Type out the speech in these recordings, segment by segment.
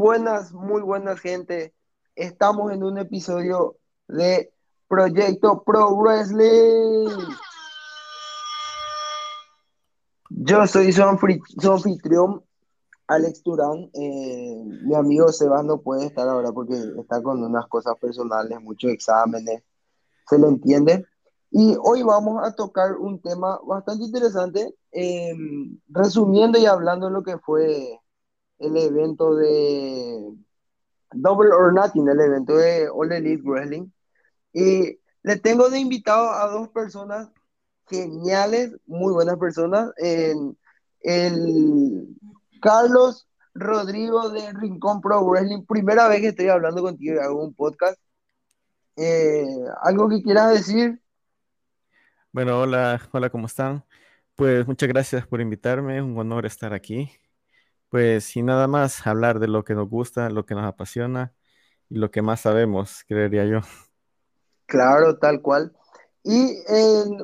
Buenas, muy buenas gente. Estamos en un episodio de Proyecto Pro Wrestling. Yo soy su, anfitrión, Alex Turán. Eh, mi amigo Sebas no puede estar ahora porque está con unas cosas personales, muchos exámenes, se le entiende. Y hoy vamos a tocar un tema bastante interesante, eh, resumiendo y hablando de lo que fue el evento de Double or Nothing, el evento de All Elite Wrestling. Y le tengo de invitado a dos personas geniales, muy buenas personas. En, el Carlos Rodrigo de Rincón Pro Wrestling, primera vez que estoy hablando contigo hago un podcast. Eh, ¿Algo que quieras decir? Bueno, hola, hola, ¿cómo están? Pues muchas gracias por invitarme, es un honor estar aquí. Pues sin nada más, hablar de lo que nos gusta, lo que nos apasiona y lo que más sabemos, creería yo. Claro, tal cual. Y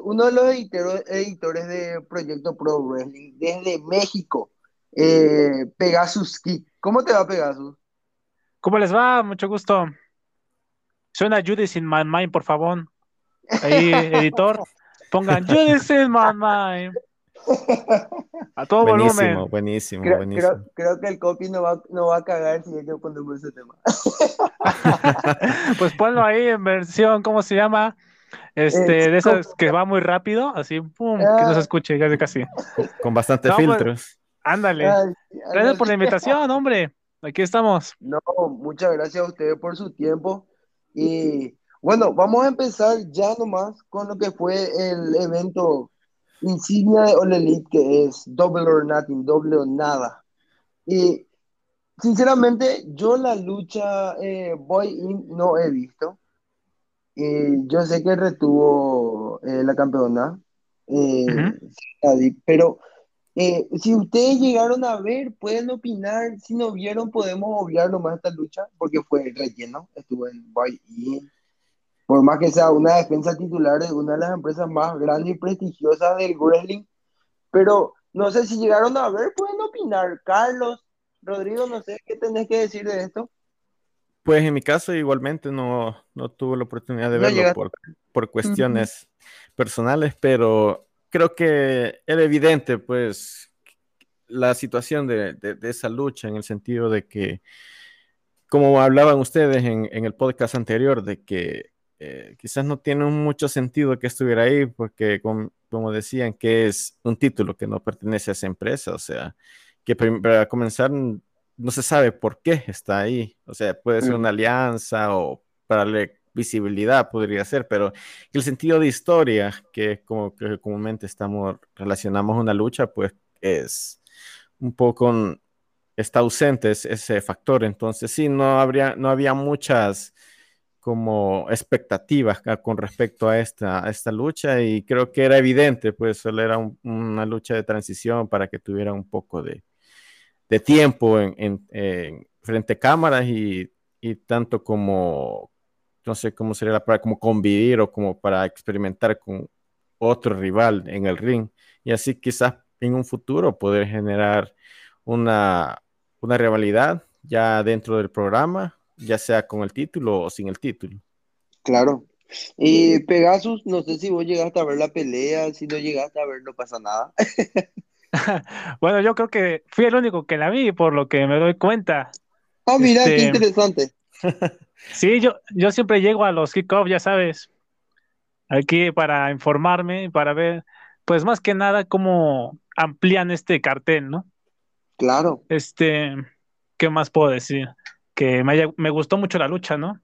uno de los editores, de Proyecto Pro Wrestling desde México, eh, Pegasus Kick. ¿Cómo te va, Pegasus? ¿Cómo les va? Mucho gusto. Suena Judas in My Mind, por favor. Ahí, editor. Pongan Judas in My Mind. A todo buenísimo, Buenísimo, creo, buenísimo. Creo, que el copy no va, no va a cagar si yo ponemos ese tema. pues ponlo ahí en versión, ¿cómo se llama? Este, de esas que va muy rápido, así, pum, que no se ah. escuche, ya de casi. Con bastantes pues, filtros. ándale. gracias por la invitación, hombre. Aquí estamos. No, muchas gracias a ustedes por su tiempo. Y bueno, vamos a empezar ya nomás con lo que fue el evento insignia de All Elite, que es Double or Nothing, doble o nada. Y sinceramente, yo la lucha eh, Boy In no he visto. Y yo sé que retuvo eh, la campeona, eh, pero si ustedes llegaron a ver, pueden opinar. Si no vieron, podemos obviar nomás esta lucha, porque fue relleno. Estuvo en Boy In por más que sea una defensa titular de una de las empresas más grandes y prestigiosas del wrestling, pero no sé si llegaron a ver, pueden opinar. Carlos, Rodrigo, no sé qué tenés que decir de esto. Pues en mi caso igualmente no, no tuve la oportunidad de verlo por, por, cuestiones personales, pero creo que era evidente pues la situación de, de, esa lucha en el sentido de que, como hablaban ustedes en, en el podcast anterior, de que eh, quizás no tiene mucho sentido que estuviera ahí porque, como decían, que es un título que no pertenece a esa empresa, o sea, que para comenzar no se sabe por qué está ahí, o sea, puede ser mm. una alianza o para darle visibilidad podría ser, pero el sentido de historia que como que comúnmente estamos relacionamos una lucha, pues es un poco está ausente ese factor, entonces sí, no habría, no había muchas como expectativas con respecto a esta, esta lucha y creo que era evidente, pues solo era una lucha de transición para que tuviera un poco de, de tiempo en, frente a cámaras y, y, tanto como, no sé cómo sería para como convivir o como para experimentar con otro rival en el ring. Y así quizás en un futuro poder generar una, una rivalidad ya dentro del programa ya sea con el título o sin el título. Claro. Y Pegasus, no sé si vos llegaste a ver la pelea, si no llegaste a ver, no pasa nada. bueno, yo creo que fui el único que la vi, por lo que me doy cuenta. Ah, mira, qué este, interesante. sí, yo, yo siempre llego a los kickoffs, ya sabes, aquí para informarme, para ver, pues más que nada, cómo amplían este cartel, ¿no? Claro. Este, ¿qué más puedo decir? Que me, gustó mucho la lucha, ¿no?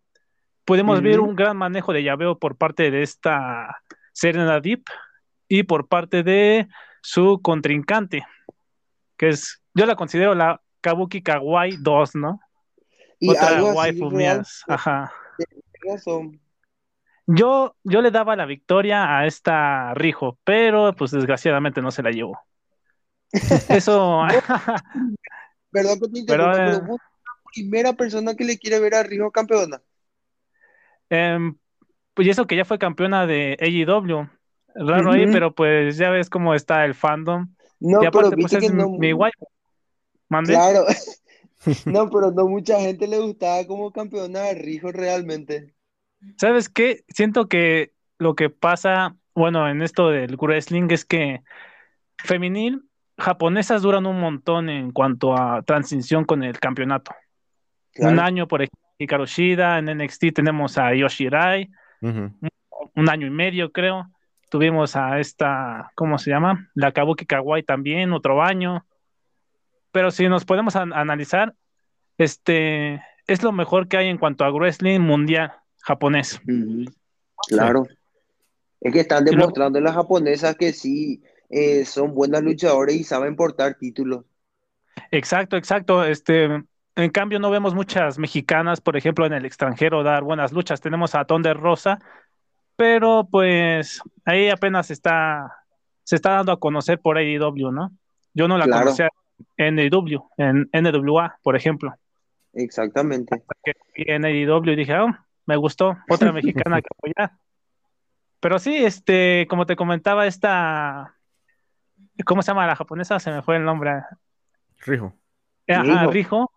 Podemos ver un gran manejo de llaveo por parte de esta Serena Deep y por parte de su contrincante, que es, yo la considero la Kabuki Kawaii 2, ¿no? Y Otra waifu ajá. Yo, yo le daba la victoria a esta Rijo, pero pues desgraciadamente no se la llevó. Eso. Perdón que te pero, primera persona que le quiere ver a Rijo campeona. Em, pues eso que ya fue campeona de AEW. Raro ahí, pero pues ya ves cómo está el fandom. No, pero pues, es no... mi guay. Claro. no, pero no mucha gente le gustaba como campeona de Rijo realmente. ¿Sabes qué? Siento que lo que pasa, bueno, en esto del wrestling es que femenil, japonesas duran un montón en cuanto a transición con el campeonato. Un año, por ejemplo, Hikaru Shida, en NXT tenemos a Yoshirai, un, año y medio creo. Tuvimos a esta, ¿cómo se llama? La Kabuki Kawai también, otro año. Pero si nos podemos analizar, este es lo mejor que hay en cuanto a wrestling mundial japonés. Claro. Es que están demostrando las japonesas que sí eh, son buenas luchadoras y saben portar títulos. Exacto, exacto. Este, en cambio, no vemos muchas mexicanas, por ejemplo, en el extranjero dar buenas luchas. Tenemos a Tonde Rosa, pero pues ahí apenas está, se está dando a conocer por AEW, ¿no? Yo no la conocía en AEW, en NWA, por ejemplo. Exactamente. En AEW dije, oh, me gustó, otra mexicana que apoyar. Pero sí, este, como te comentaba, esta, ¿cómo se llama la japonesa? Se me fue el nombre. Rijo. Ajá, Rijo.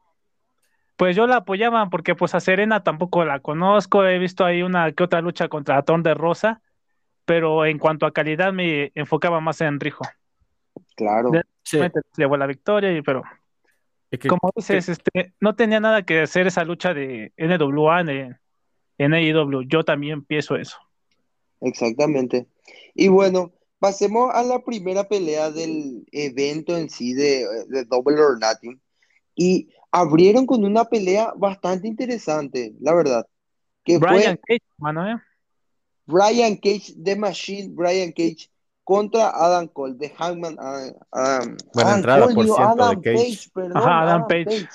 Pues yo la apoyaba porque pues a Serena tampoco la conozco, he visto ahí una que otra lucha contra Ton de Rosa, pero en cuanto a calidad me enfocaba más en Rijo. Claro. Sí. Llevó la victoria, y, pero como dices, este, no tenía nada que hacer esa lucha de NWA en, en AEW. Yo también pienso eso. Exactamente. Y bueno, pasemos a la primera pelea del evento en sí de, Double or Nothing. Y abrieron con una pelea bastante interesante, la verdad. Que Brian Cage, mano, ¿eh? Brian Cage, The Machine, Brian Cage contra Adam Cole, de Hangman. Adam, Buena entrada, por cierto, Adam de Cage. Page, perdón. Ajá, Adam, Page.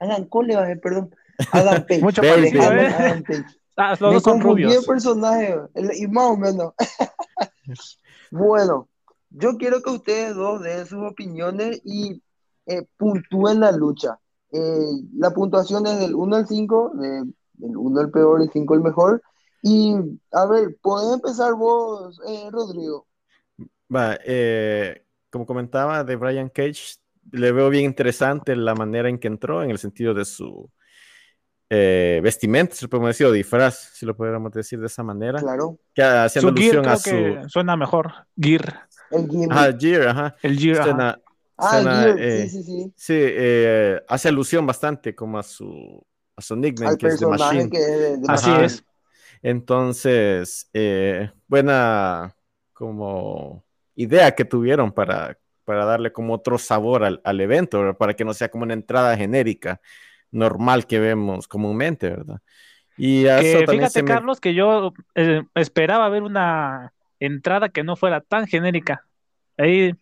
Adam Cole perdón. Adam Page. Mucho parecido, ¿eh? Adam Page. Ah, los dos son rubios. el personaje, y más o menos. bueno, yo quiero que ustedes dos den sus opiniones y eh, puntúen la lucha. Eh, la puntuación es del 1 al 5, del 1 el peor, el 5 el mejor. Y a ver, ¿puedes empezar vos, eh, Rodrigo? Va, eh, como comentaba de Brian Cage, le veo bien interesante la manera en que entró, en el sentido de su eh, vestimenta, si lo podemos decir, o disfraz, si lo podríamos decir de esa manera. Claro. Que haciendo alusión a su. suena mejor, Gear. El Gear. Ajá, Gear, ajá. El Gear. Ah, Gear, eh, sí, sí, sí. Sí, eh, hace alusión bastante como a su, a su nickname, que es The Machine. Que Así es. Entonces, eh, buena como idea que tuvieron para, para darle como otro sabor al, al evento, para que no sea como una entrada genérica normal que vemos comúnmente, ¿verdad? Y fíjate, Carlos, que yo eh, esperaba ver una entrada que no fuera tan genérica. Ahí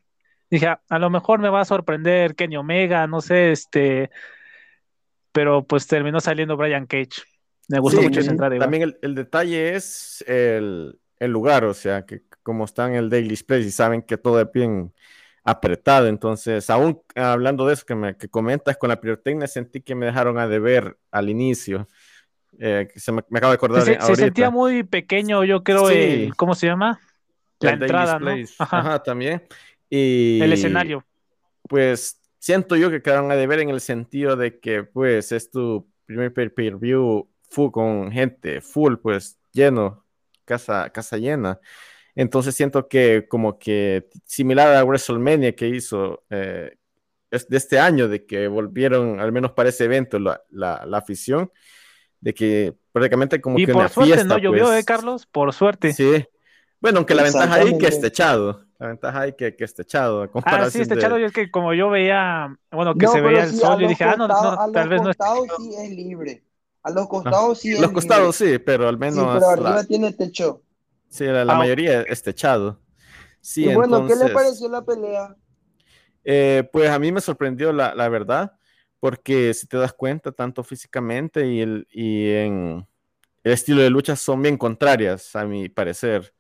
dije, a, lo mejor me va a sorprender Kenny Omega, no sé, este, pero pues terminó saliendo Brian Cage. Me gustó mucho esa entrada. También el, detalle es el, lugar, o sea, que como está en el Daily Space y saben que todo es bien apretado. Entonces, aún hablando de eso que, me, que comentas con la pirotecnia, sentí que me dejaron a deber al inicio. Eh, se me, acabo de acordar. Se, se, sentía muy pequeño, yo creo, el, ¿cómo se llama? La entrada, ¿no? Ajá. también. Y, el escenario. Pues siento yo que quedaron a deber en el sentido de que, pues, es tu primer pay-per-view full con gente, full, pues, lleno, casa, casa llena. Entonces siento que como que similar a WrestleMania que hizo eh, de este año, de que volvieron, al menos para ese evento, la, la, afición, de que prácticamente como y que por una suerte fiesta, no llovió, pues. ¿eh, Carlos? Por suerte. Sí. Bueno, aunque la ventaja ahí que esté echado. La ventaja ahí que, que esté echado. Ah, sí, esté echado. Y es que como yo veía, bueno, que se veía el sol, yo dije, ah, no, no tal vez no es. sí es libre. A los costados sí es Los costados sí, pero al menos. Sí, pero arriba tiene techo. Sí, la, ah, mayoría es techado. Sí, y bueno, ¿qué le pareció la pelea? Eh, pues a mí me sorprendió la, la, verdad, porque si te das cuenta, tanto físicamente y, el, y en el estilo de lucha son bien contrarias, a mi parecer.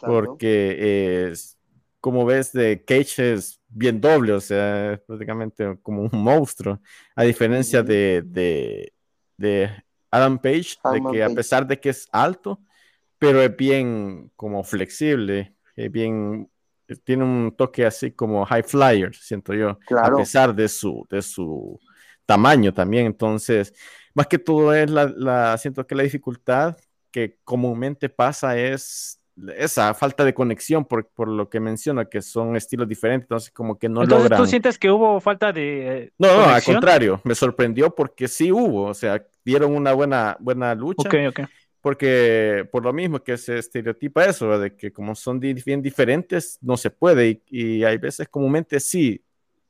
Porque es, como ves, de Cage es bien doble, o sea, es prácticamente como un monstruo, a diferencia de, de, de, Adam Page, de que a pesar de que es alto, pero es bien como flexible, es bien, tiene un toque así como high flyer, siento yo, a pesar de su, de su tamaño también. Entonces, más que todo es la, la siento que la dificultad que comúnmente pasa es esa falta de conexión por, por, lo que menciona, que son estilos diferentes, entonces como que no entonces, ¿Tú sientes que hubo falta de No, no, al contrario, me sorprendió porque sí hubo, o sea, dieron una buena, buena lucha. Ok, ok. Porque por lo mismo que se estereotipa eso, de que como son bien diferentes, no se puede, y, y hay veces comúnmente sí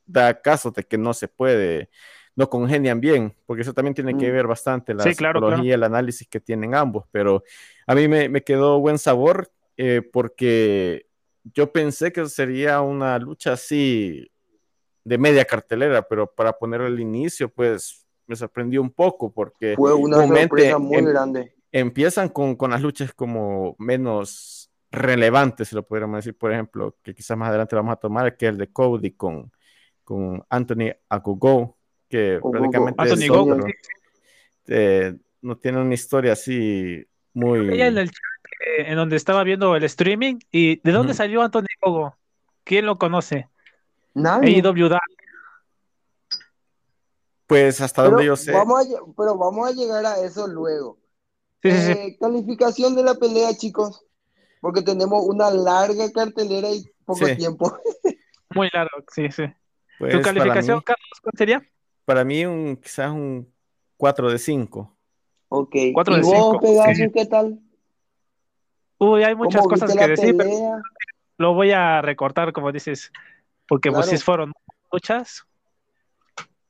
da caso de que no se puede no congenian bien, porque eso también tiene que mm. ver bastante la psicología y el análisis que tienen ambos, pero a mí me, quedó buen sabor eh, porque yo pensé que sería una lucha así de media cartelera, pero para poner el inicio, pues me sorprendió un poco porque fue una sorpresa muy em, grande. Empiezan con, con, las luchas como menos relevantes, si lo pudiéramos decir, por ejemplo, que quizás más adelante vamos a tomar, que el de Cody con, con Anthony Akugo, que prácticamente eh, no tiene una historia así muy... en el chat eh, en donde estaba viendo el streaming y ¿de dónde salió Anthony Gogo? ¿Quién lo conoce? Nadie. Pues hasta donde yo sé. Vamos pero vamos a llegar a eso luego. Eh, calificación de la pelea, chicos. Porque tenemos una larga cartelera y poco tiempo. Muy largo, sí, sí. ¿Tu pues, calificación, Carlos, cuál sería? Para mí, un, quizás un 4 de 5. Ok. 4 de 5. qué tal? Uy, hay muchas cosas que decir, pero lo voy a recortar, como dices, porque pues sí fueron muchas.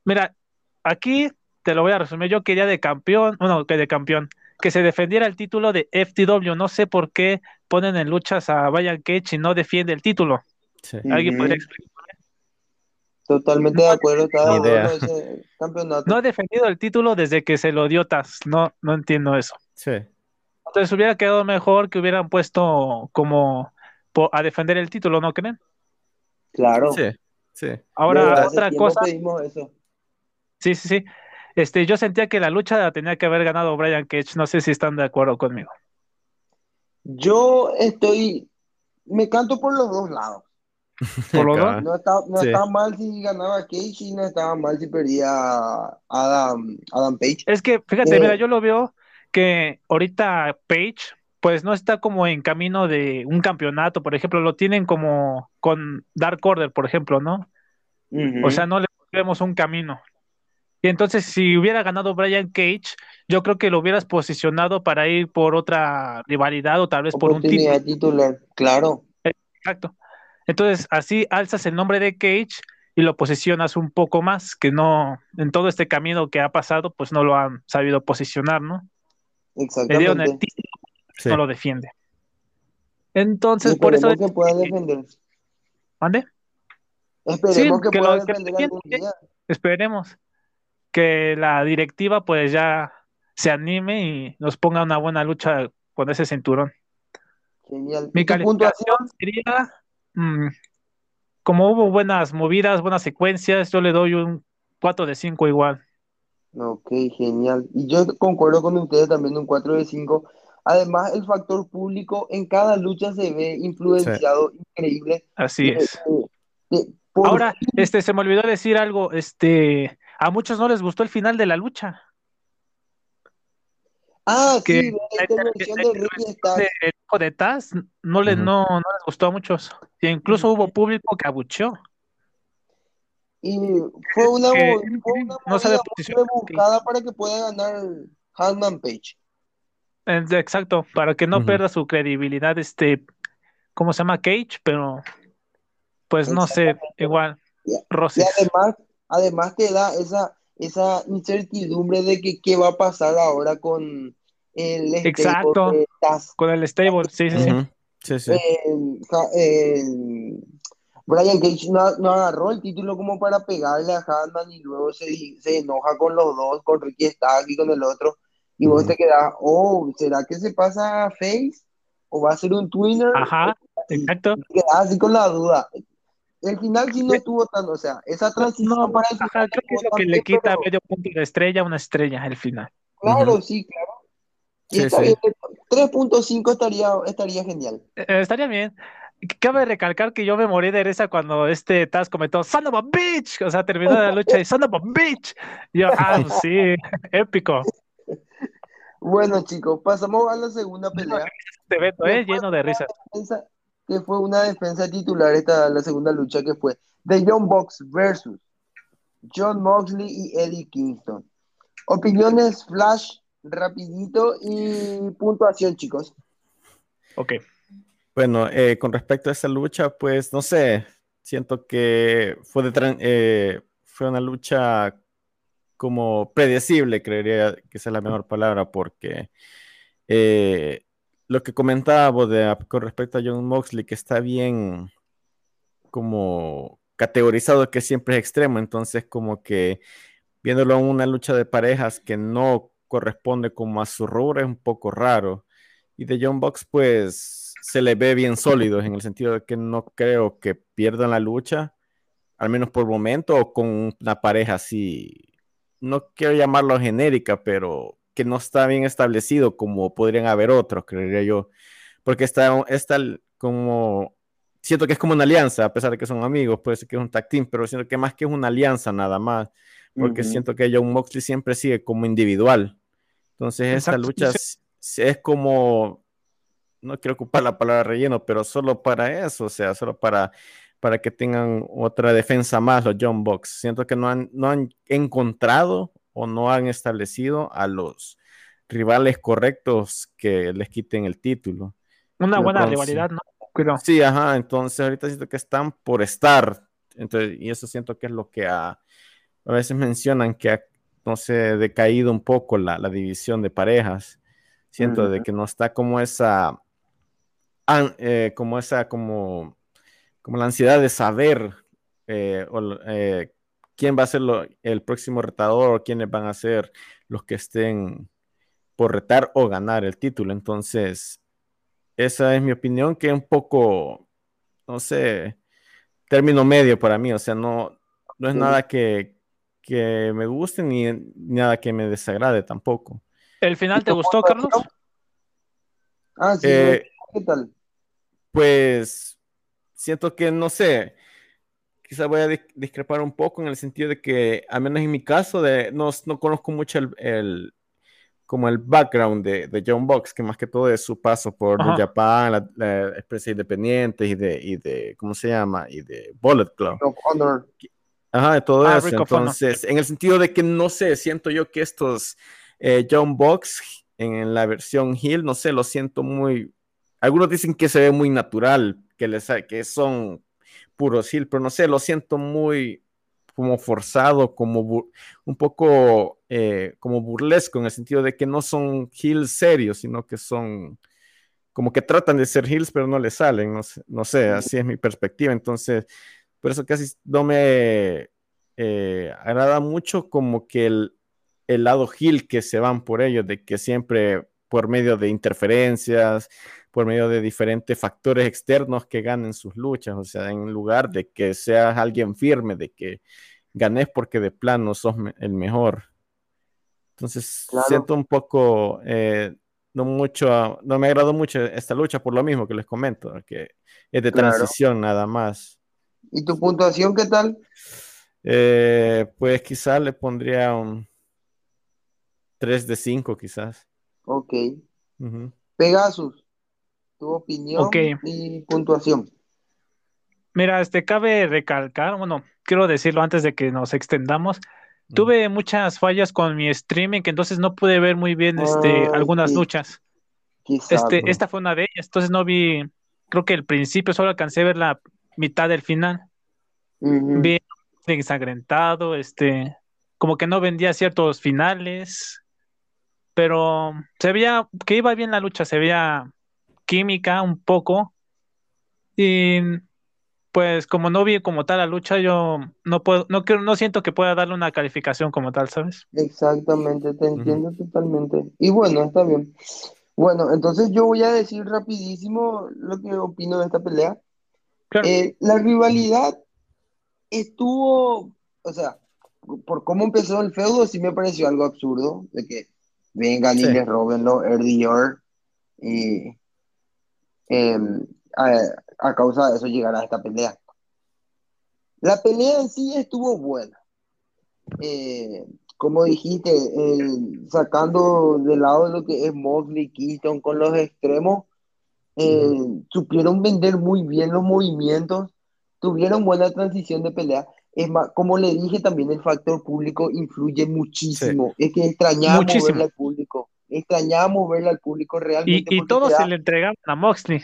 Mira, aquí te lo voy a resumir. Yo quería de campeón, bueno, que de campeón, que se defendiera el título de FTW. No sé por qué ponen en luchas a Brian Cage y no defiende el título. ¿Alguien podría explicar? Totalmente de acuerdo, No ha defendido el título desde que se lo dio Taz. No, no entiendo eso. Sí. Entonces hubiera quedado mejor que hubieran puesto como a defender el título, ¿no creen? Claro. Sí, sí. Ahora, otra cosa. Sí, sí, sí. Este, yo sentía que la lucha la tenía que haber ganado Brian Cage. No sé si están de acuerdo conmigo. Yo estoy. Me canto por los dos lados. No estaba, mal si ganaba Cage y no estaba mal si perdía Adam, Adam Page. Es que, fíjate, mira, eh, yo lo veo que ahorita Page, pues no está como en camino de un campeonato, por ejemplo, lo tienen como con Dark Order, por ejemplo, ¿no? O sea, no le vemos un camino. Y entonces, si hubiera ganado Brian Cage, yo creo que lo hubieras posicionado para ir por otra rivalidad o tal vez por un título. titular, claro. Exacto. Entonces, así alzas el nombre de Cage y lo posicionas un poco más, que no, en todo este camino que ha pasado, pues no lo han sabido posicionar, ¿no? Exactamente. el título, no lo defiende. Entonces, por eso. que pueda defender. ¿Mande? Esperemos que, pueda defender algún día. Esperemos que la directiva, pues ya se anime y nos ponga una buena lucha con ese cinturón. Genial. Mi calificación sería Mm, como hubo buenas movidas, buenas secuencias, yo le doy un 4 de 5 igual. Ok, genial. Y yo concuerdo con ustedes también un 4 de 5. Además, el factor público en cada lucha se ve influenciado increíble. Así eh, es. Eh, eh, Ahora, este, se me olvidó decir algo, este, a muchos no les gustó el final de la lucha. Ah, que sí, la intervención de Ricky El hijo de Taz no, le, no, no les gustó a muchos. E incluso hubo público que abucheó. Y fue una, fue una no buscada para que pueda ganar Hanman Page. Exacto, para que no pierda su credibilidad, este, ¿cómo se llama? Cage, pero pues no sé, igual. Y, además, además te da esa esa incertidumbre de que qué va a pasar ahora con el Exacto, con el stable, sí, sí, sí. sí, Brian Cage no, agarró el título como para pegarle a Hanman y luego se, se enoja con los dos, con Ricky Stark y con el otro, y vos te quedas, oh, ¿será que se pasa a Face? ¿O va a ser un twinner? Ajá, exacto. Te quedas así con la duda el final sí no estuvo tan, o sea, esa transición para el final creo que es lo que le quita medio punto de estrella a una estrella el final. Claro, sí, claro. Y sí, 3.5 estaría, estaría genial. Eh, estaría bien. cabe recalcar que yo me morí de risa cuando este Taz comentó Son of a bitch, o sea, terminó la lucha y Son of a bitch. yo, ah, pues sí, épico. Bueno, chicos, pasamos a la segunda pelea. Este evento, eh, lleno de risas. Que fue una defensa titular esta la segunda lucha que fue The Young Box versus John Moxley y Eddie Kingston. Opiniones flash, rapidito y puntuación, chicos. Ok. Bueno, eh, con respecto a esa lucha, pues no sé, siento que fue, de, eh, fue una lucha como predecible, creería que esa es la mejor palabra, porque eh, lo que comentaba con respecto a John Moxley, que está bien como categorizado que siempre es extremo, entonces como que viéndolo en una lucha de parejas que no corresponde como a su rubro es un poco raro. Y de John Box pues se le ve bien sólidos en el sentido de que no creo que pierdan la lucha, al menos por momento, o con una pareja así, no quiero llamarlo genérica, pero que no está bien establecido como podrían haber otros, creería yo, porque está, está como, siento que es como una alianza, a pesar de que son amigos, puede ser que es un tag team, pero siento que más que es una alianza nada más, porque siento que John Moxley siempre sigue como individual. Entonces, esta lucha es como no quiero ocupar la palabra relleno, pero solo para eso, o sea, solo para, para que tengan otra defensa más los John Box. Siento que no han, no han encontrado o no han establecido a los rivales correctos que les quiten el título. Una buena rivalidad, ¿no? Sí, ajá, entonces ahorita siento que están por estar, entonces, y eso siento que es lo que a, a veces mencionan que ha, no sé, decaído un poco la, la división de parejas. Siento de que no está como esa, eh, como esa, como, como la ansiedad de saber eh, eh, quién va a ser el próximo retador o quiénes van a ser los que estén por retar o ganar el título. Entonces, esa es mi opinión, que es un poco, no sé, término medio para mí, o sea, no, no es nada que, que me guste ni nada que me desagrade tampoco. ¿El final te gustó, Carlos? Ah, sí. ¿Qué tal? pues siento que, no sé, quizá voy a discrepar un poco en el sentido de que, al menos en mi caso, de, no, no conozco mucho el, como el background de, de, John Box, que más que todo es su paso por Japan, la, la independiente y de, y de, ¿cómo se llama? Y de Bullet Club. Ajá, de todo ah, eso. Entonces, en el sentido de que, no sé, siento yo que estos eh, John Box en la versión Hill, no sé, lo siento muy algunos dicen que se ve muy natural, que, les, que son puros hill, pero no sé, lo siento muy como forzado, como un poco eh, como burlesco, en el sentido de que no son hills serios, sino que son como que tratan de ser hills, pero no les salen, no sé, así es mi perspectiva. Entonces, por eso casi no me eh, agrada mucho como que el, el lado hill que se van por ellos, de que siempre por medio de interferencias, por medio de diferentes factores externos que ganen sus luchas, o sea, en lugar de que seas alguien firme, de que ganes porque de plano sos el mejor. Entonces, siento un poco, eh, no mucho, no me agradó mucho esta lucha por lo mismo que les comento, que es de transición nada más. ¿Y tu puntuación qué tal? Eh, pues quizás le pondría un 3 de 5 quizás. Ok. Pegasus tu opinión y puntuación. Mira, este cabe recalcar, bueno, quiero decirlo antes de que nos extendamos. Tuve muchas fallas con mi streaming, entonces no pude ver muy bien este, ah, algunas luchas. este, esta fue una de ellas, entonces no vi, creo que el principio solo alcancé a ver la mitad del final. Bien ensangrentado, este, como que no vendía ciertos finales, pero se veía que iba bien la lucha, se veía química un poco. Y pues como no vi como tal la lucha, yo no puedo, no quiero, no siento que pueda darle una calificación como tal, ¿sabes? Exactamente, te entiendo totalmente. Y bueno, está bien. Bueno, entonces yo voy a decir rapidísimo lo que opino de esta pelea. Eh, la rivalidad estuvo, o sea, por cómo empezó el feudo, sí me pareció algo absurdo, de que vengan y les roben los y a, causa de eso llegar a esta pelea. La pelea en sí estuvo buena. Eh, como dijiste, sacando de lado lo que es Mosley, Keaton con los extremos, eh, supieron vender muy bien los movimientos, tuvieron buena transición de pelea. Es más, como le dije también, el factor público influye muchísimo. Es que extrañamos verle al público. Extrañamos verle al público realmente. Y, y todos se le entregaban a Moxley.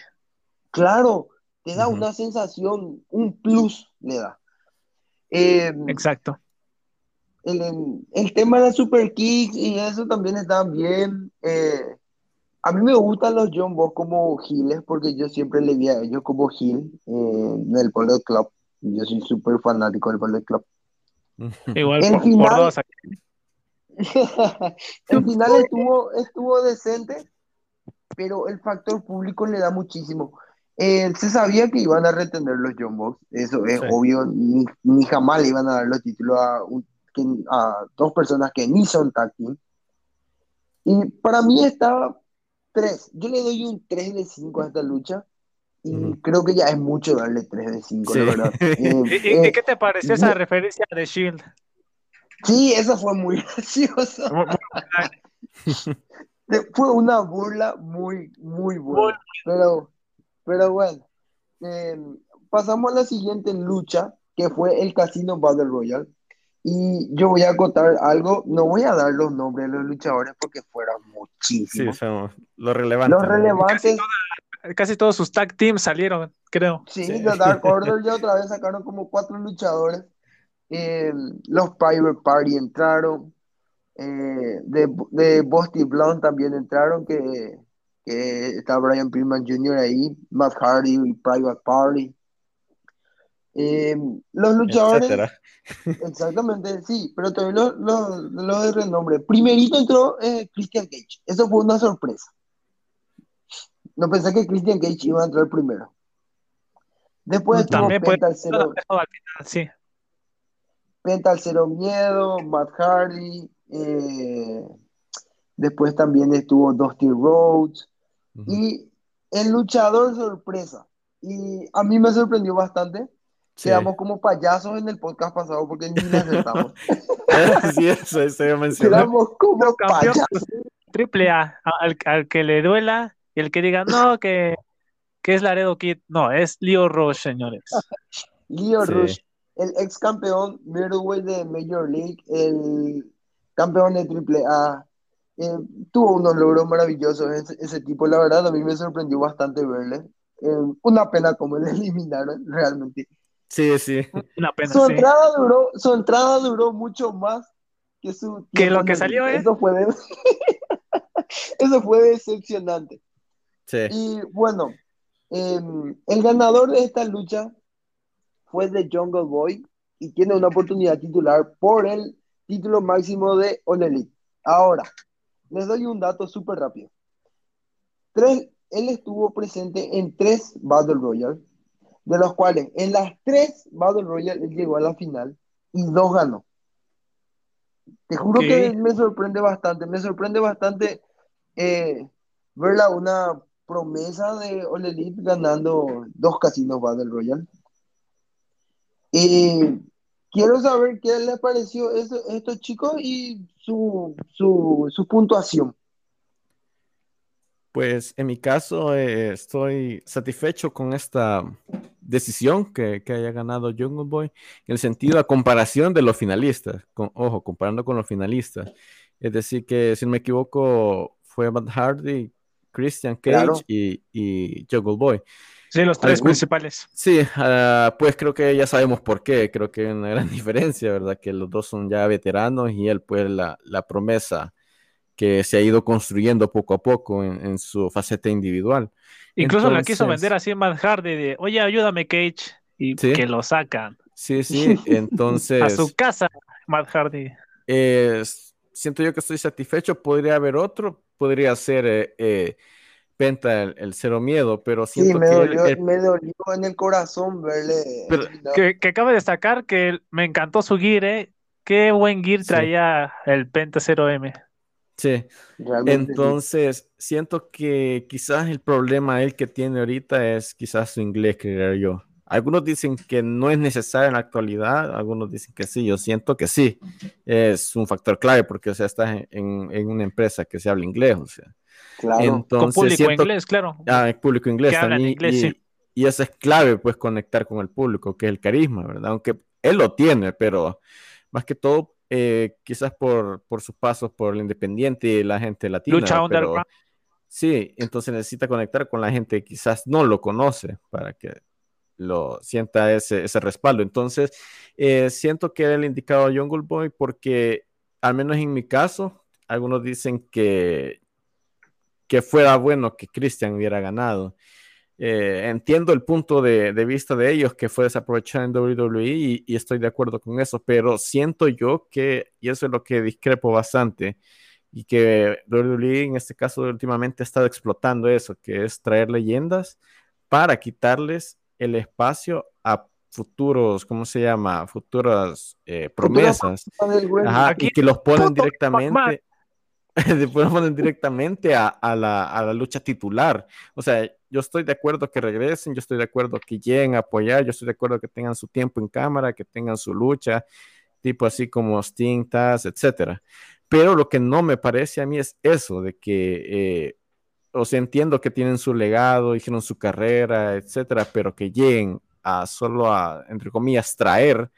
Claro, te da una sensación, un plus le da. Eh, Exacto. El, el, tema de la super kicks y eso también está bien. Eh, a mí me gustan los John Boss como giles porque yo siempre le vi a ellos como gil eh, en el Polo Club. Yo soy súper fanático del Polo Club. Igual el final, el final estuvo, estuvo decente, pero el factor público le da muchísimo. Eh, se sabía que iban a retener los John Box, eso es obvio, ni, ni, jamás le iban a dar los títulos a, a dos personas que ni son tag Y para mí estaba 3. Yo le doy un 3 de 5 a esta lucha. Y creo que ya es mucho darle 3 de 5, la verdad. Eh, ¿Y, eh, qué te pareció esa referencia de Shield? Sí, eso fue muy gracioso. fue una burla muy, muy buena. Pero, pero bueno, em, pasamos a la siguiente lucha, que fue el Casino Battle Royale. Y yo voy a contar algo, no voy a dar los nombres de los luchadores porque fueron muchísimos. Sí, son los relevantes. Los relevantes. Casi, todos sus tag teams salieron, creo. Sí, sí. los Dark Order ya otra vez sacaron como cuatro luchadores. Eh, los Private Party entraron. Eh, de, de Busty Blonde también entraron, que, que está Brian Pillman Jr. ahí, Matt Hardy y Private Party. Eh, los luchadores. Exactamente, sí, pero todavía lo, lo, de renombre. Primerito entró eh, Christian Cage. Eso fue una sorpresa. No pensé que Christian Cage iba a entrar primero. Después También Penta Cero. Sí. Penta Cero Miedo, Matt Hardy. Eh, después también estuvo Dusty Rhodes. Y el luchador sorpresa. Y a mí me sorprendió bastante Quedamos como payasos en el podcast pasado porque ni les acertamos. sí, eso, eso Quedamos como payasos. Triple A, al, que le duela y el que diga, no, que, que es Laredo Kid. No, es Leo Rush, señores. Leo Rush, el ex campeón middleweight de Major League, el campeón de Triple A. Eh, tuvo unos logros maravillosos ese, tipo, la verdad a mí me sorprendió bastante verle. Eh, una pena como le eliminaron realmente. Sí, sí. Una pena, su, entrada duró, su entrada duró mucho más que su... Que lo que salió, ¿eh? Eso fue, Eso fue decepcionante. Sí. Y bueno, em, el ganador de esta lucha fue The Jungle Boy y tiene una oportunidad titular por el título máximo de All Elite. Ahora, les doy un dato súper rápido. Tres, él estuvo presente en tres Battle Royale de los cuales en las tres Battle Royale él llegó a la final y dos ganó. Te juro que me sorprende bastante, me sorprende bastante eh, verla una promesa de All Elite ganando dos casinos Battle Royale. Y quiero saber qué les pareció a estos chicos y su, su, su puntuación. Pues en mi caso eh, estoy satisfecho con esta decisión que, haya ganado Jungle Boy en el sentido a comparación de los finalistas. ojo, comparando con los finalistas. Es decir, que si no me equivoco, fue Matt Hardy, Christian Cage y, y Jungle Boy. Sí, los tres principales. Sí, ah, pues creo que ya sabemos por qué. Creo que hay una gran diferencia, ¿verdad? Que los dos son ya veteranos y él, pues, la, la promesa que se ha ido construyendo poco a poco en, su faceta individual. Incluso la quiso vender así en Matt Hardy de, oye, ayúdame Cage, y que lo sacan. Sí, sí, entonces... a su casa, Matt Hardy. siento yo que estoy satisfecho, podría haber otro, podría ser eh, eh, Penta el, Cero Miedo, pero siento sí, me que... Dolió, me dolió en el corazón verle... que, que cabe destacar que me encantó su gear, ¿eh? Qué buen gear traía el Penta 0M. Sí. Entonces, siento que quizás el problema él que tiene ahorita es quizás su inglés, creo yo. Algunos dicen que no es necesario en la actualidad, algunos dicen que sí, yo siento que sí, es un factor clave porque o sea, estás en, en una empresa que se habla inglés, o sea. Claro, Entonces, con público inglés, claro. Ah, el público inglés también. y, sí. y, eso es clave, pues, conectar con el público, que es el carisma, ¿verdad? Aunque él lo tiene, pero más que todo, eh, quizás por, por sus pasos por el independiente y la gente latina. Lucha pero, Sí, entonces necesita conectar con la gente que quizás no lo conoce para que lo sienta ese, ese respaldo. Entonces, eh, siento que era el indicado Jungle Boy porque, al menos en mi caso, algunos dicen que, que fuera bueno que Christian hubiera ganado. Eh, entiendo el punto de, de, vista de ellos que fue desaprovechado en WWE y, y, estoy de acuerdo con eso, pero siento yo que, y eso es lo que discrepo bastante, y que WWE en este caso últimamente ha estado explotando eso, que es traer leyendas para quitarles el espacio a futuros, ¿cómo se llama? Futuras eh, promesas. Ajá, y que los ponen directamente, después ponen directamente a, a, la, a, la, lucha titular. O sea, yo estoy de acuerdo que regresen, yo estoy de acuerdo que lleguen a apoyar, yo estoy de acuerdo que tengan su tiempo en cámara, que tengan su lucha, tipo así como Sting, Taz, etcétera. Pero lo que no me parece a mí es eso, de que eh, o sea, entiendo que tienen su legado, hicieron su carrera, etcétera, pero que lleguen a solo a, entre comillas, traer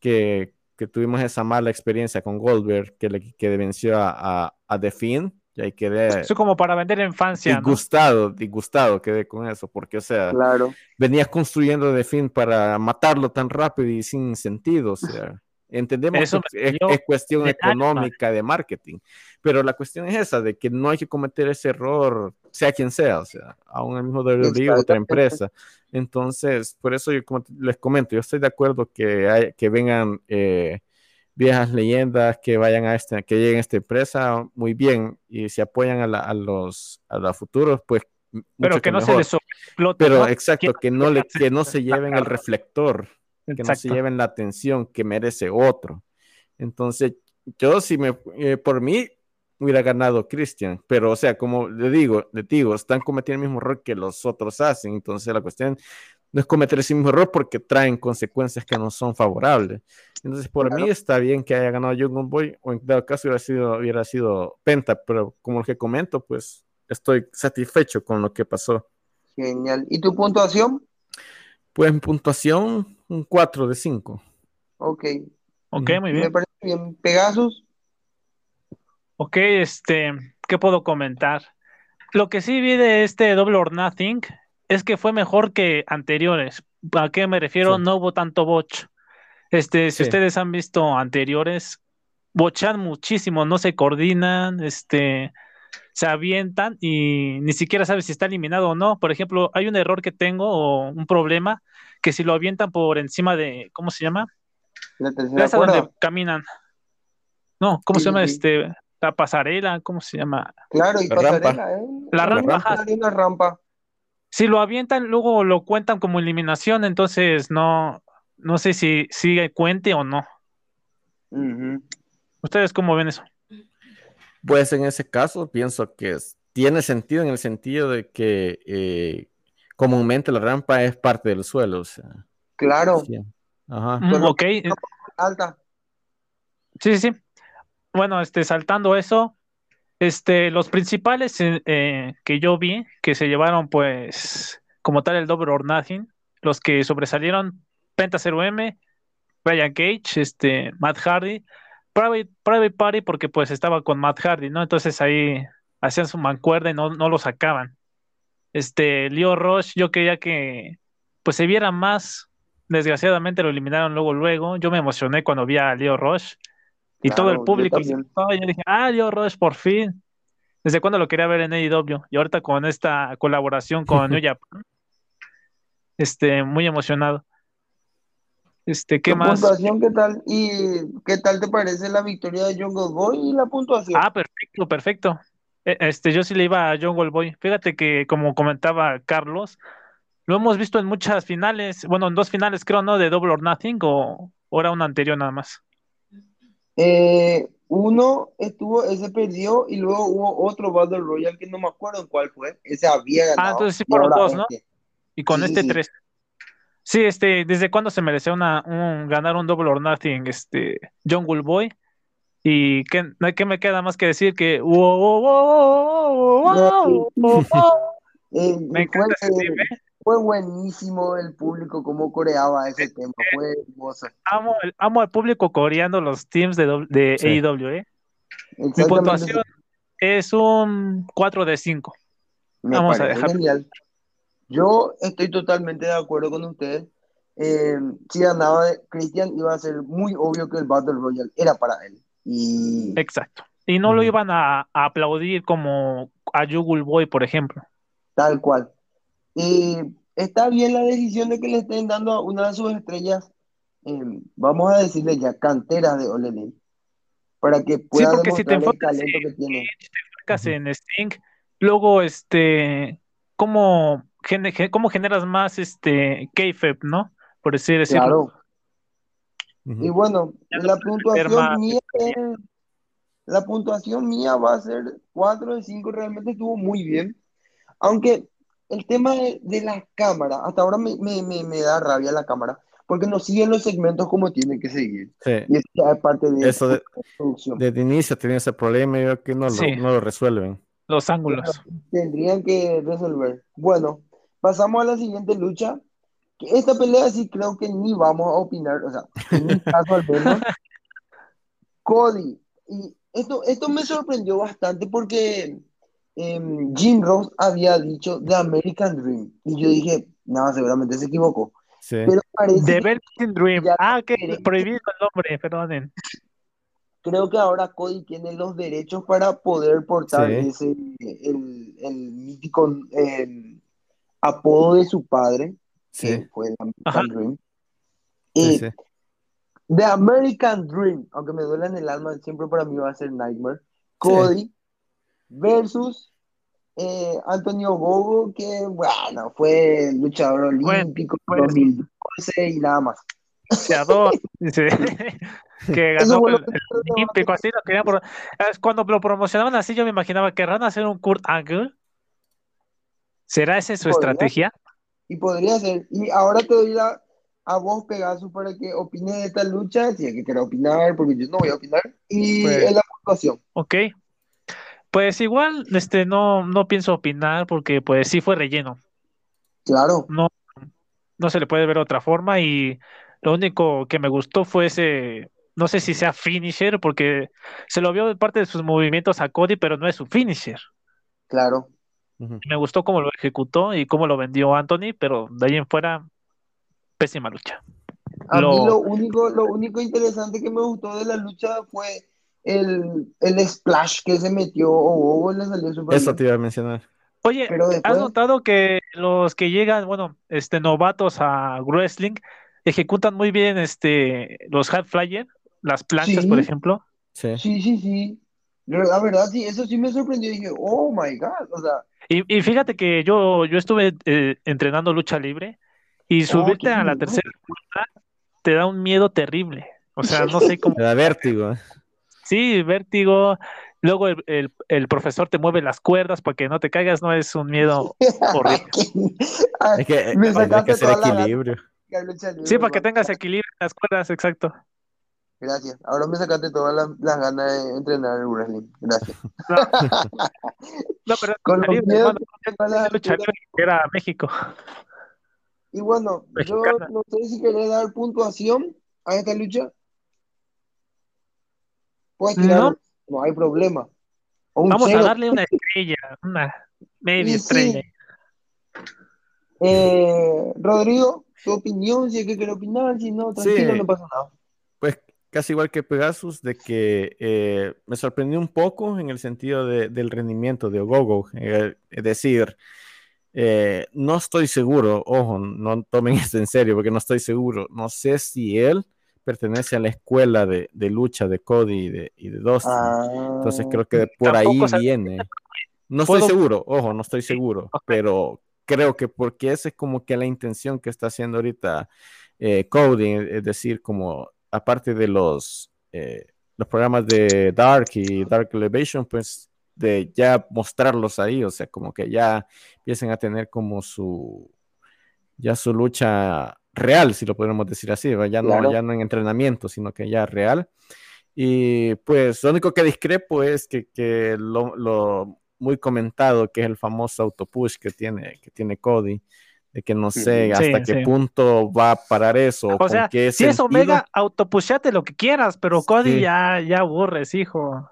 que, que tuvimos esa mala experiencia con Goldberg, que le que venció a, a, a The Finn, y ahí quedé. Eso como para vender infancia. Disgustado, ¿no? disgustado quedé con eso, porque, o sea, claro. venías construyendo The Finn para matarlo tan rápido y sin sentido, o sea. Entendemos Eso que es, es, cuestión de económica, de marketing, pero la cuestión es esa, de que no hay que cometer ese error, sea quien sea, o sea, aún el mismo WWE otra empresa. Entonces, por eso yo como les comento, yo estoy de acuerdo que, hay, que vengan eh, viejas leyendas, que vayan a este, que lleguen a esta empresa muy bien y se apoyan a, la, a los, a los futuros, pues pero que, que no mejor. se les explote. Pero ¿no? exacto, que no, le, que no se lleven el reflector que no se lleven la atención que merece otro. Entonces, yo si me, eh, por mí, hubiera ganado Christian, pero o sea, como le digo, le digo, están cometiendo el mismo error que los otros hacen, entonces la cuestión no es cometer ese mismo error porque traen consecuencias que no son favorables. Entonces, por claro. mí está bien que haya ganado Jungle Boy, o en dado caso hubiera sido, hubiera sido Penta, pero como lo que comento, pues estoy satisfecho con lo que pasó. Genial. ¿Y tu puntuación? Pues en puntuación, un 4 de 5. Ok. Ok, muy bien. Me parece bien. Pegasus. Ok, este, ¿qué puedo comentar? Lo que sí vi de este Double or Nothing es que fue mejor que anteriores. ¿A qué me refiero? Sí. No hubo tanto botch. Este, si sí. ustedes han visto anteriores, bochan muchísimo, no se coordinan, este, se avientan y ni siquiera sabes si está eliminado o no. Por ejemplo, hay un error que tengo o un problema que si lo avientan por encima de, ¿cómo se llama? La tercera donde caminan. No, ¿cómo sí, se llama sí. este? La pasarela, ¿cómo se llama? Claro, y la pasarela, rampa. ¿eh? La rampa. La rampa. Una rampa. Si lo avientan, luego lo cuentan como eliminación, entonces no, no sé si sigue cuente o no. Uh -huh. ¿Ustedes cómo ven eso? Pues en ese caso pienso que es, tiene sentido en el sentido de que eh, comúnmente la rampa es parte del suelo. O sea, claro. Sí. Ajá. Mm, ok. Alta. Sí, sí, sí. Bueno, este, saltando eso, este, los principales eh, eh, que yo vi que se llevaron, pues, como tal, el Double or Nothing, los que sobresalieron, Penta 0M, Brian Cage, este, Matt Hardy, Private, Private Party, porque pues estaba con Matt Hardy, ¿no? Entonces ahí hacían su mancuerda y no, no lo sacaban. Este, Leo Rush, yo quería que pues se viera más. Desgraciadamente lo eliminaron luego, luego. Yo me emocioné cuando vi a Leo Rush y claro, todo el público. Yo, yo dije, ah, Leo Rush, por fin. ¿Desde cuándo lo quería ver en AEW? Y ahorita con esta colaboración con New Japan, este, muy emocionado. Este, ¿qué más? puntuación qué tal? ¿Y qué tal te parece la victoria de Jungle Boy y la puntuación? Ah, perfecto, perfecto. Este, yo sí le iba a Jungle Boy. Fíjate que, como comentaba Carlos, lo hemos visto en muchas finales, bueno, en dos finales creo, ¿no? De Double or Nothing o, o era una anterior nada más. Eh, Uno estuvo, ese perdió y luego hubo otro Battle Royale que no me acuerdo en cuál fue. Ese había ah, ganado. Ah, entonces sí fueron dos, ¿no? Este. Y con este tres. Sí, este, ¿desde cuándo se merecía una, un, ganar un Double or Nothing, este, John Boy? Y qué, qué me queda más que decir que me encanta fue, ese Fue buenísimo el público cómo coreaba ese tema, fue hermoso. Amo, amo al público coreando los teams de, de AEW, ¿eh? Mi puntuación es un 4 de 5. Vamos a dejar. Genial. Yo estoy totalmente de acuerdo con ustedes. Eh, si ganaba Christian, iba a ser muy obvio que el Battle Royale era para él. Y... Exacto. Y no lo iban a, aplaudir como a Yugul Boy, por ejemplo. Tal cual. Y está bien la decisión de que le estén dando a una de sus estrellas, eh, vamos a decirle ya, cantera de Olele, para que pueda sí, porque si te enfocas, el talento que tiene. Si te enfocas en Sting, luego, este, ¿cómo cómo generas más este KFEP, ¿no? Por decir decirlo. Claro. Y bueno, la puntuación mía la puntuación mía va a ser 4 de 5, realmente estuvo muy bien. Aunque el tema de, la cámara, hasta ahora me, da rabia la cámara, porque no siguen los segmentos como tienen que seguir. Sí. Y eso es parte de eso de, desde inicio tenía ese problema y veo que no, lo, no lo resuelven. Los ángulos. Tendrían que resolver. Bueno, Pasamos a la siguiente lucha. esta pelea sí creo que ni vamos a opinar, o sea, en mi caso al menos. Cody. Y esto, esto me sorprendió bastante porque em, Jim Ross había dicho The American Dream. Y yo dije, no, seguramente se equivocó. Sí. Pero parece The American Dream. Ah, que prohibido el nombre, perdonen. Creo que ahora Cody tiene los derechos para poder portar ese, el, el mítico, apodo de su padre, que fue The American Dream. Y The American Dream, aunque me duele en el alma, siempre para mí va a ser Nightmare. Cody versus eh, Antonio Gogo, que bueno, fue luchador olímpico en 2012 y nada más. que ganó el, olímpico, así lo querían Cuando lo promocionaban así, yo me imaginaba que van a hacer un Kurt Angle ¿Será esa su estrategia? Y podría ser. Y ahora te doy la, a vos, Pegasus, para que opine de esta lucha, si es que quiera opinar, porque yo no voy a opinar, y pues, en la puntuación. Ok. Pues igual, este, no, no pienso opinar porque pues sí fue relleno. Claro. No, no se le puede ver otra forma y lo único que me gustó fue ese, no sé si sea finisher, porque se lo vio de parte de sus movimientos a Cody, pero no es su finisher. Claro. Me gustó cómo lo ejecutó y cómo lo vendió Anthony, pero de ahí en fuera, pésima lucha. A lo... mí lo único, lo único interesante que me gustó de la lucha fue el, el splash que se metió o le salió super Eso te iba a mencionar. Oye, ¿has notado que los que llegan, bueno, este novatos a wrestling ejecutan muy bien este los hard flyer, las planchas, por ejemplo? Sí, sí, sí, sí. La verdad, sí, eso sí me sorprendió. Dije, oh my God, o sea, y, fíjate que yo, yo estuve eh, entrenando lucha libre y oh, subirte a la tercera cuerda te da un miedo terrible. O sea, no sé cómo. Te da vértigo. Sí, vértigo. Luego el, el, profesor te mueve las cuerdas para que no te caigas, no es un miedo horrible. es que, me hay que hacer equilibrio. sí, para que tengas equilibrio en las cuerdas, exacto. Gracias. Ahora me sacaste todas las, ganas de entrenar el wrestling. Gracias. No, pero Con los miedos que era México. Y bueno, yo no sé si querés dar puntuación a esta lucha. Puedes tirar, no, hay problema. Vamos a darle una estrella, una media estrella. Eh, Rodrigo, tu opinión, si es que quieres opinar, si no, tranquilo, no pasa nada. Pues casi igual que Pegasus, de que eh, me sorprendió un poco en el sentido del rendimiento de Ogogo. Eh, es decir, eh, no estoy seguro, ojo, no tomen esto en serio porque no estoy seguro. No sé si él pertenece a la escuela de, lucha de Cody y de, y Dustin. Entonces creo que ah. por ahí viene. No estoy seguro, ojo, no estoy seguro, pero creo que porque esa es como que la intención que está haciendo ahorita Cody, es decir, como aparte de los, eh, los programas de Dark y Dark Elevation, pues de ya mostrarlos ahí, o sea, como que ya empiecen a tener como su, ya su lucha real, si lo podemos decir así, ya no, ya no en entrenamiento, sino que ya real. Y pues lo único que discrepo es que, que lo, lo, muy comentado, que es el famoso autopush que tiene, que tiene Cody, de que no sé hasta qué punto va a parar eso. O sea, si es Omega, autopushate lo que quieras, pero Cody ya, ya aburres, hijo.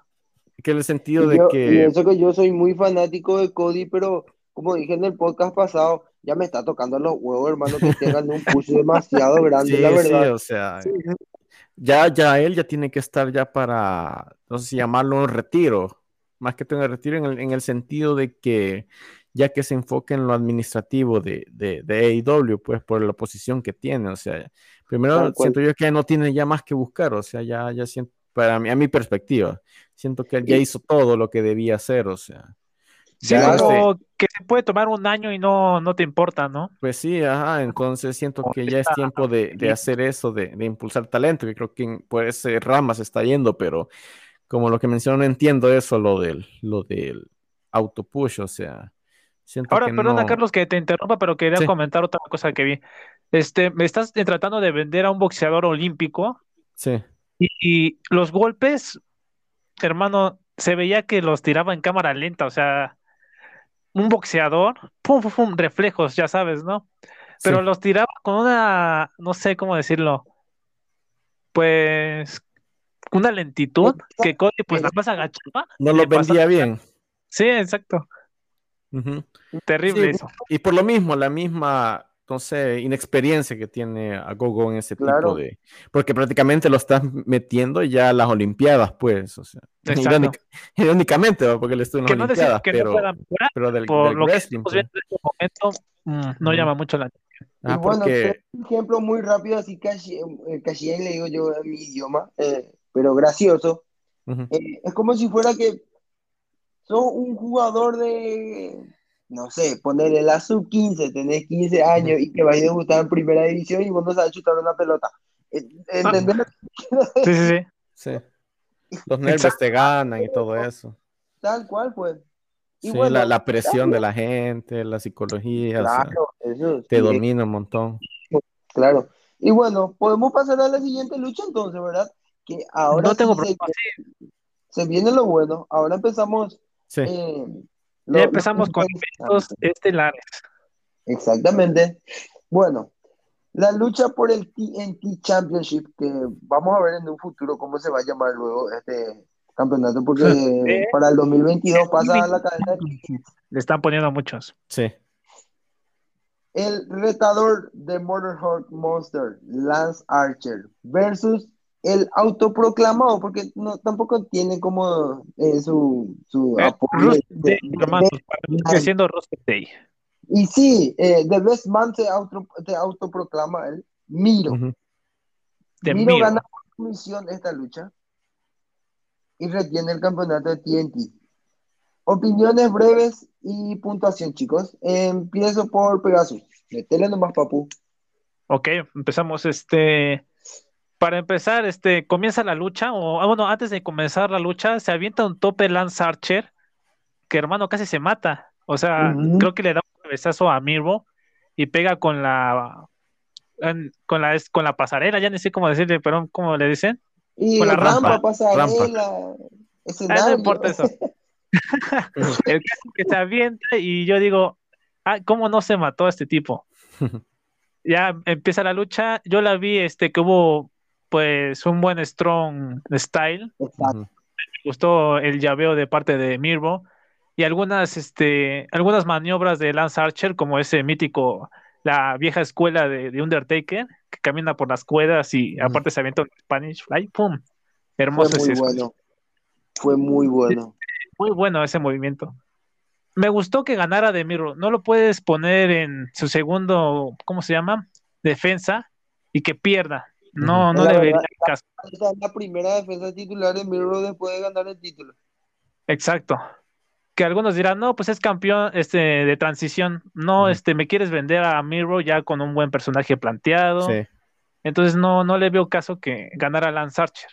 Que el sentido de que... Pienso que yo soy muy fanático de Cody, pero como dije en el podcast pasado, ya me está tocando los huevos, hermano, que tengan un push demasiado grande, la verdad. o sea, ya, ya él ya tiene que estar ya para, no sé si llamarlo un retiro, más que tener retiro en el, sentido de que ya que se enfoque en lo administrativo de, de, de AEW, pues por la posición que tiene, o sea, primero siento yo que no tiene ya más que buscar, o sea, ya, ya siento, para mí, a mi perspectiva, siento que él ya hizo todo lo que debía hacer, o sea. Sí, como que se puede tomar un año y no, no te importa, ¿no? Pues sí, ajá, entonces siento que ya es tiempo de, de hacer eso, de, de, impulsar talento, que creo que por ese rama se está yendo, pero como lo que mencionó, no entiendo eso, lo del, lo del autopush, o sea. Siento Ahora, perdona, Carlos, que te interrumpa, pero quería comentar otra cosa que vi. Este, me estás tratando de vender a un boxeador olímpico. Sí. Y, los golpes, hermano, se veía que los tiraba en cámara lenta, o sea, un boxeador, pum, pum, pum, reflejos, ya sabes, ¿no? Pero los tiraba con una, no sé cómo decirlo, pues una lentitud que Cody pues nada más agachaba. No lo vendía bien. Sí, exacto. Terrible eso. Y por lo mismo, la misma, no sé, inexperiencia que tiene a Gogo en ese tipo de. Porque prácticamente lo estás metiendo ya a las Olimpiadas, pues. O sea, irónicamente, porque le estoy en las Olimpiadas, pero, pero del, por lo wrestling, que en este momento, mm, no llama mucho la atención. Ah, bueno, porque... un ejemplo muy rápido, así casi, casi le digo yo en mi idioma. Eh, pero gracioso. Eh, es como si fuera que sos un jugador de, no sé, ponerle la sub-15, tenés 15 años y que vas a debutar en primera división y vos no sabes chutar una pelota. ¿Entendés? Sí, sí, sí. Los nervios te ganan y todo eso. Tal cual, pues. sí, la, presión de la gente, la psicología, claro, te domina un montón. Claro. Y bueno, podemos pasar a la siguiente lucha entonces, ¿verdad? que ahora no tengo se, viene lo bueno. Ahora empezamos. Eh, ya empezamos con eventos estelares. Exactamente. Bueno, la lucha por el TNT Championship, que vamos a ver en un futuro cómo se va a llamar luego este campeonato, porque para el 2022 pasa a la cadena Le están poniendo muchos. Sí. El retador de Motorhead Monster, Lance Archer, versus el autoproclamado, porque no, tampoco tiene como eh, su, su eh, apoyo. De, siendo Day. Y sí, eh, The Best Man se, auto, autoproclama él, Miro. Miro, gana por misión esta lucha y retiene el campeonato de TNT. Opiniones breves y puntuación, chicos. empiezo por Pegasus. Metele nomás, papu. Ok, empezamos este para empezar, este, comienza la lucha, o ah, bueno, antes de comenzar la lucha, se avienta un tope Lance Archer, que hermano casi se mata. O sea, creo que le da un cabezazo a Mirbo y pega con la con la con la pasarela, ya ni sé cómo decirle, pero ¿cómo le dicen? Y con la rampa, pasarela, ah, no importa eso. El que se avienta y yo digo, ah, ¿cómo no se mató a este tipo? ya empieza la lucha, yo la vi este que hubo pues un buen strong style. Me gustó el llaveo de parte de Mirbo y algunas, este, algunas maniobras de Lance Archer, como ese mítico, la vieja escuela de, Undertaker, que camina por las cuerdas y aparte se avienta un Spanish Fly, ¡pum! Hermoso Fue muy bueno. Fue muy bueno. Muy bueno ese movimiento. Me gustó que ganara de Mirbo. No lo puedes poner en su segundo, ¿cómo se llama? Defensa y que pierda. No, no debería caso. es la primera defensa titular de Miro después de ganar el título. Exacto. Que algunos dirán, no, pues es campeón este, de transición. No, este, me quieres vender a Miro ya con un buen personaje planteado. Sí. Entonces no, no le veo caso que ganara Lance Archer.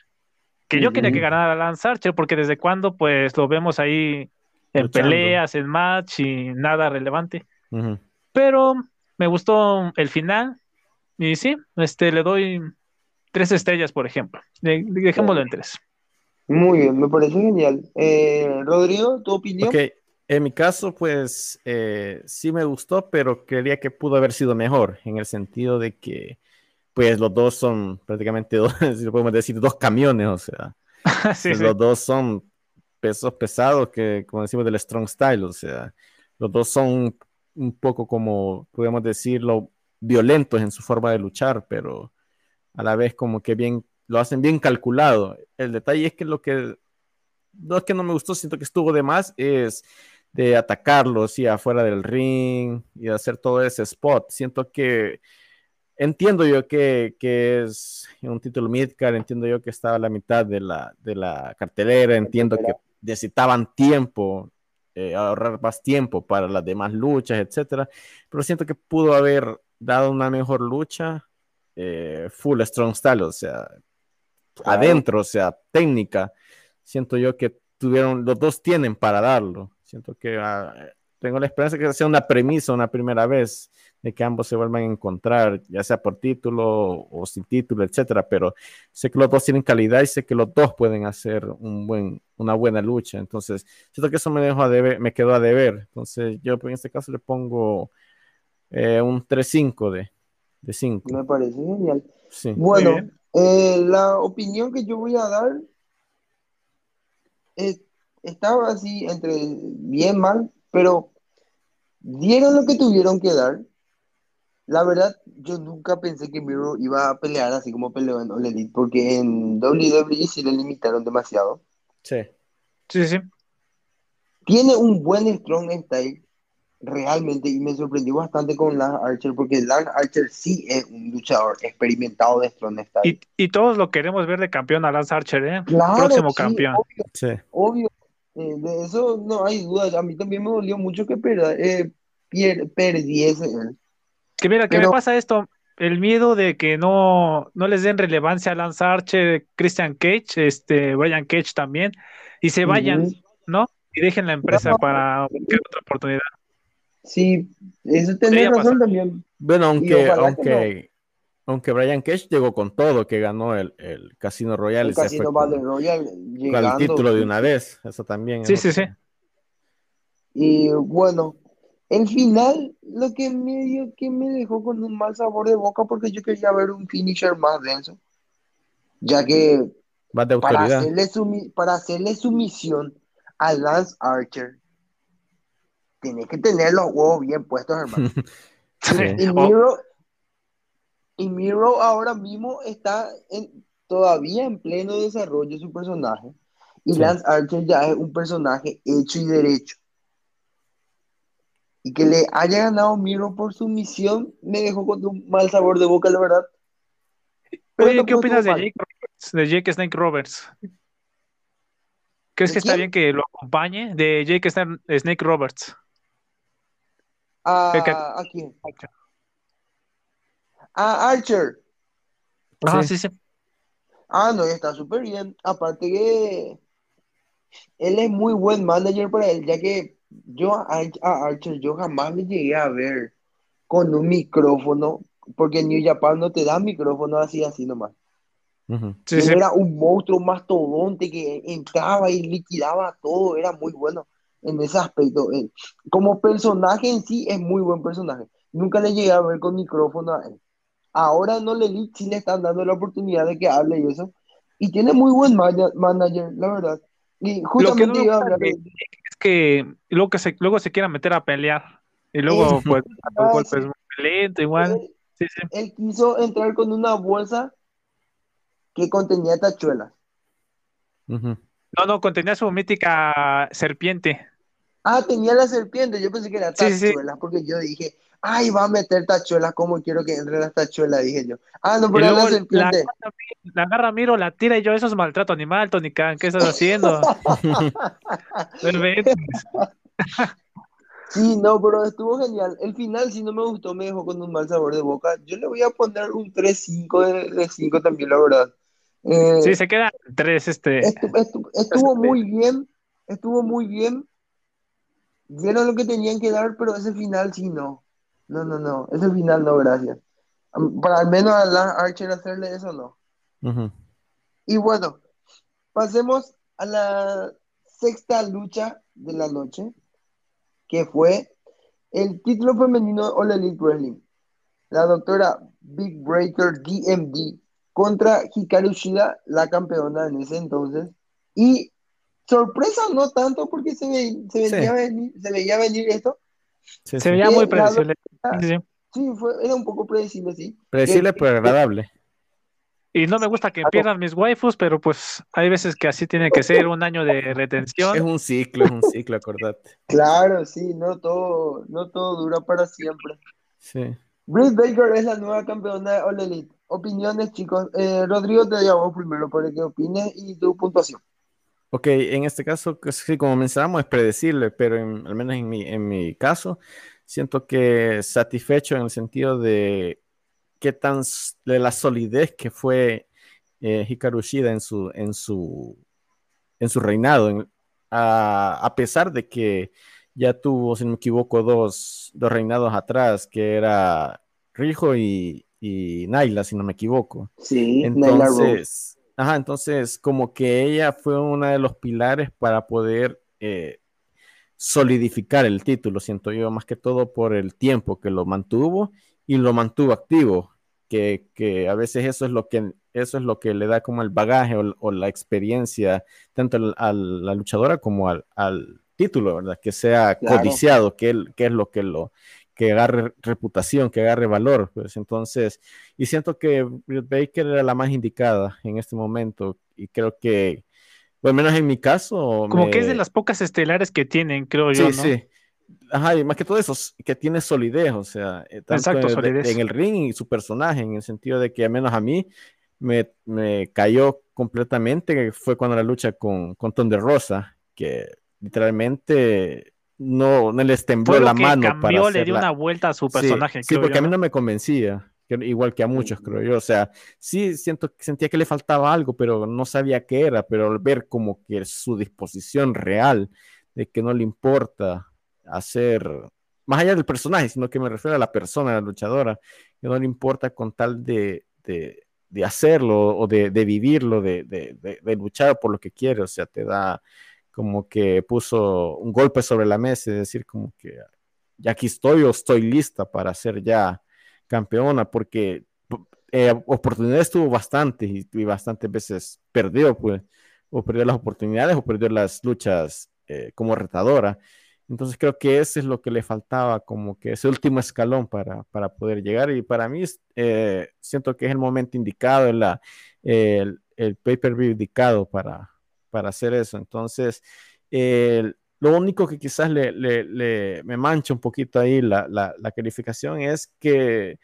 que yo quería que ganara Lance Archer, porque desde cuando pues lo vemos ahí en peleas, en match y nada relevante. Pero me gustó el final y sí, este, le doy tres estrellas, por ejemplo. Dejémoslo en tres. Muy bien, me parece genial. Eh, Rodrigo, ¿tu opinión? Ok, en mi caso, pues eh, sí me gustó, pero creía que pudo haber sido mejor, en el sentido de que, pues los dos son prácticamente dos, si podemos decir, dos camiones, o sea, pues, los dos son pesos pesados que, como decimos, del strong style, o sea, los dos son un poco como, podemos decirlo, violentos en su forma de luchar, pero a la vez como que bien, lo hacen bien calculado. El detalle es que lo que, no que no me gustó, siento que estuvo de más, es de atacarlos y afuera del ring y hacer todo ese spot. Siento que entiendo yo que, que es un título midcard, entiendo yo que estaba a la mitad de la, de la cartelera, entiendo que necesitaban tiempo eh, ahorrar más tiempo para las demás luchas, etcétera. Pero siento que pudo haber dado una mejor lucha, eh, full strong style, o sea, adentro, o sea, técnica. Siento yo que tuvieron, los dos tienen para darlo. Siento que ah, tengo la esperanza que sea una premisa una primera vez de que ambos se vuelvan a encontrar, ya sea por título o sin título, etcétera, pero sé que los dos tienen calidad y sé que los dos pueden hacer un buen, una buena lucha. Entonces, siento que eso me dejó a deber, me quedó a deber. Entonces, yo en este caso le pongo eh, un 3-5 de, de 5. Me parece genial. Bueno, eh, la opinión que yo voy a dar estaba así entre bien mal, pero dieron lo que tuvieron que dar. La verdad, yo nunca pensé que Miro iba a pelear así como peleó en All Elite, porque en WWE sí le limitaron demasiado. Sí. Sí, sí. Tiene un buen strong style, realmente, y me sorprendió bastante con Lance Archer, porque Lance Archer sí es un luchador experimentado de strong style. Y, todos lo queremos ver de campeón a Lance Archer, ¿eh? Próximo campeón. sí. obvio. Eh, de eso no hay duda. A mí también me dolió mucho que eh, perdiese. Que mira, ¿qué me pasa esto? El miedo de que no, no les den relevancia a Lance Archer, Christian Cage, este, Brian Cage también, y se vayan, ¿no? Y dejen la empresa para buscar otra oportunidad. Sí, eso tenés razón también. Bueno, aunque, aunque, aunque Brian Cage llegó con todo, que ganó el, el Casino Royale. El Casino Battle Royale. Llegando, el título de una vez, eso también. Sí, sí, sí. Y bueno, el final, lo que medio que me dejó con un mal sabor de boca, porque yo quería ver un finisher más denso, ya que para, hacerle su, para hacerle sumisión a Lance Archer, tiene que tener los huevos bien puestos, hermano. y Miro, y Miro ahora mismo está en, todavía en pleno desarrollo de su personaje. Y Lance Archer ya es un personaje hecho y derecho. Y que le haya ganado Miro por su misión me dejó con un mal sabor de boca, la verdad. Oye, ¿qué opinas de Jake, Roberts, de Jake Snake Roberts? ¿Crees que está bien que lo acompañe? De Jake Snake Roberts. ¿A, ¿a quién? A Archer. Ah, sí, sí. Ah, no, está súper bien. Aparte que él es muy buen manager para él, ya que yo a, Archer yo jamás le llegué a ver con un micrófono, porque New Japan no te da micrófono así, así nomás. Era un monstruo mastodonte que entraba y liquidaba todo, era muy bueno en ese aspecto. Eh, como personaje en sí es muy buen personaje. Nunca le llegué a ver con micrófono a él. Ahora no le sí le están dando la oportunidad de que hable y eso. Y tiene muy buen manager, la verdad. Y justamente iba a hablar de... es que luego, que se, luego se quiera meter a pelear. Y luego, pues, los golpes muy lento, igual. Él, sí, sí. él quiso entrar con una bolsa que contenía tachuelas. No, no, contenía su mítica serpiente. Ah, tenía la serpiente, yo pensé que era tachuelas, porque yo dije, ay, va a meter tachuelas, ¿cómo quiero que entre las tachuelas? Dije yo. Ah, no, pero la serpiente. La, agarra, miro, la tira y yo, eso es maltrato animal, Tony Khan, ¿qué estás haciendo? sí, no, pero estuvo genial. El final, si no me gustó, me dejó con un mal sabor de boca. Yo le voy a poner un 3-5 de, 5 también, la verdad. Eh, sí, se queda tres. Este... Estuvo, muy bien, estuvo muy bien. Dieron lo que tenían que dar, pero ese final sí no. No, no, no. Ese final no, gracias. Para al menos a la Archer hacerle eso, no. Y bueno, pasemos a la sexta lucha de la noche, que fue el título femenino All Elite Wrestling. La doctora Big Breaker DMD contra Hikaru Shida, la campeona en ese entonces. Y sorpresa no tanto porque se, veía, venir, se veía venir esto. se veía muy predecible. Sí, fue, era un poco predecible, sí. Predecible pero agradable. Y no me gusta que pierdan mis waifus, pero pues hay veces que así tiene que ser un año de retención. Es un ciclo, es un ciclo, acordate. Claro, sí, no todo, no todo dura para siempre. Sí. Britt Baker es la nueva campeona de All Elite. Opiniones, chicos. Eh, Rodrigo, te llamo primero para que opines y tu puntuación. Ok, en este caso, sí, como mencionamos, es predecible, pero al menos en mi, en mi caso, siento que satisfecho en el sentido de qué tan de la solidez que fue eh, Hikaru Shida en su, en su, en su reinado, a, pesar de que ya tuvo, si no me equivoco, dos, dos reinados atrás, que era Rijo y, y Naila, si no me equivoco. Sí, entonces, ajá, entonces como que ella fue uno de los pilares para poder eh, solidificar el título, siento yo, más que todo por el tiempo que lo mantuvo y lo mantuvo activo que, a veces eso es lo que eso es lo que le da como el bagaje o, la experiencia tanto a la luchadora como al, título, ¿verdad? Que sea codiciado, que, que es lo que lo que agarre reputación, que agarre valor, pues. Entonces, y siento que Britt Baker era la más indicada en este momento y creo que, bueno, al menos en mi caso... Como que es de las pocas estelares que tienen, creo yo, ¿no? Sí, Ajá, y más que todo eso, que tiene solidez, o sea, eh, tanto en, el ring y su personaje, en el sentido de que al menos a mí me, me cayó completamente, fue cuando la lucha con, con Thunder Rosa, que literalmente no, no les tembló la mano cambió, para le dio una vuelta a su personaje. Sí, porque a mí no me convencía, igual que a muchos, creo yo. O sea, sí siento, sentía que le faltaba algo, pero no sabía qué era, pero al ver como que su disposición real, de que no le importa hacer, más allá del personaje, sino que me refiero a la persona, a la luchadora, que no le importa con tal de, de, hacerlo o de, vivirlo, de, luchar por lo que quiere, o sea, te da como que puso un golpe sobre la mesa y decir como que ya aquí estoy o estoy lista para ser ya campeona, porque eh, oportunidades tuvo bastante y, y, bastantes veces perdió, pues, o perdió las oportunidades o perdió las luchas eh, como retadora. Entonces creo que ese es lo que le faltaba, como que ese último escalón para, para poder llegar. Y para mí eh, siento que es el momento indicado, la, el, el pay-per-view indicado para, para hacer eso. Entonces, lo único que quizás le, le, me mancha un poquito ahí la, la, la calificación es que,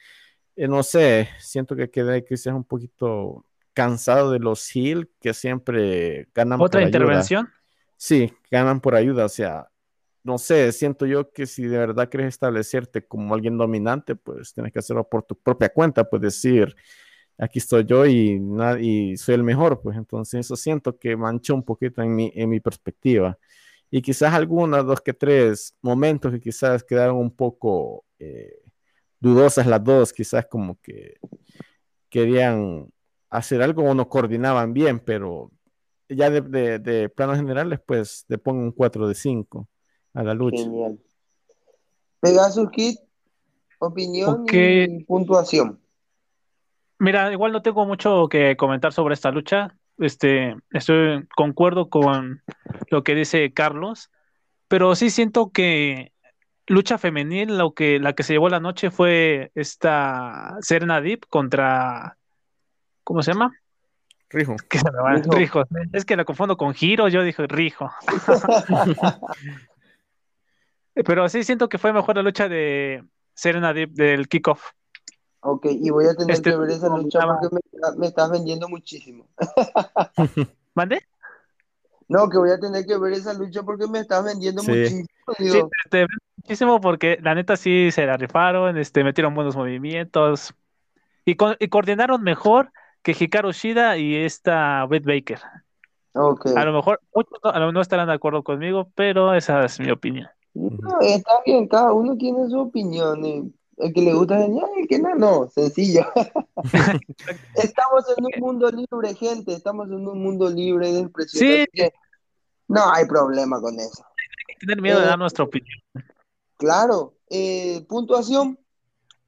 eh, no sé, siento que quedé quizás un poquito cansado de los Hill que siempre ganan ¿Otra intervención? Sí, ganan por ayuda, o sea, no sé, siento yo que si de verdad quieres establecerte como alguien dominante, pues tienes que hacerlo por tu propia cuenta, pues decir, aquí estoy yo y, y soy el mejor, pues entonces eso siento que manchó un poquito en mi, en mi perspectiva. Y quizás algunas, dos que tres momentos que quizás quedaron un poco eh, dudosas las dos, quizás como que querían hacer algo o no coordinaban bien, pero ya de, de, planos generales, pues le pongo un 4 de 5 a la lucha. Genial. Pegasus Kit, opinión y puntuación. Mira, igual no tengo mucho que comentar sobre esta lucha. Este, estoy concuerdo con lo que dice Carlos, pero sí siento que lucha femenil, lo que la que se llevó la noche fue esta Serena Deep contra ¿cómo se llama? Rijo. Rijo. Es que la confundo con Giro, yo dije Rijo. Pero sí siento que fue mejor la lucha de Serena Deep del kickoff. Ok, y voy a tener este que ver esa lucha porque me, estás vendiendo muchísimo. ¿Mande? No, que voy a tener que ver esa lucha porque me estás vendiendo muchísimo. Sí, te muchísimo porque la neta sí se la rifaron, este, metieron buenos movimientos y, y coordinaron mejor que Hikaru Shida y esta Britt Baker. A lo mejor muchos no, no, estarán de acuerdo conmigo, pero esa es mi opinión. No, está bien, cada uno tiene su opinión. El que le gusta genial, el que no, no, sencillo. estamos en un mundo libre, gente, estamos en un mundo libre de expresión. Sí. no hay problema con eso. Hay que tener miedo de dar eh, nuestra opinión. Claro. Eh, puntuación.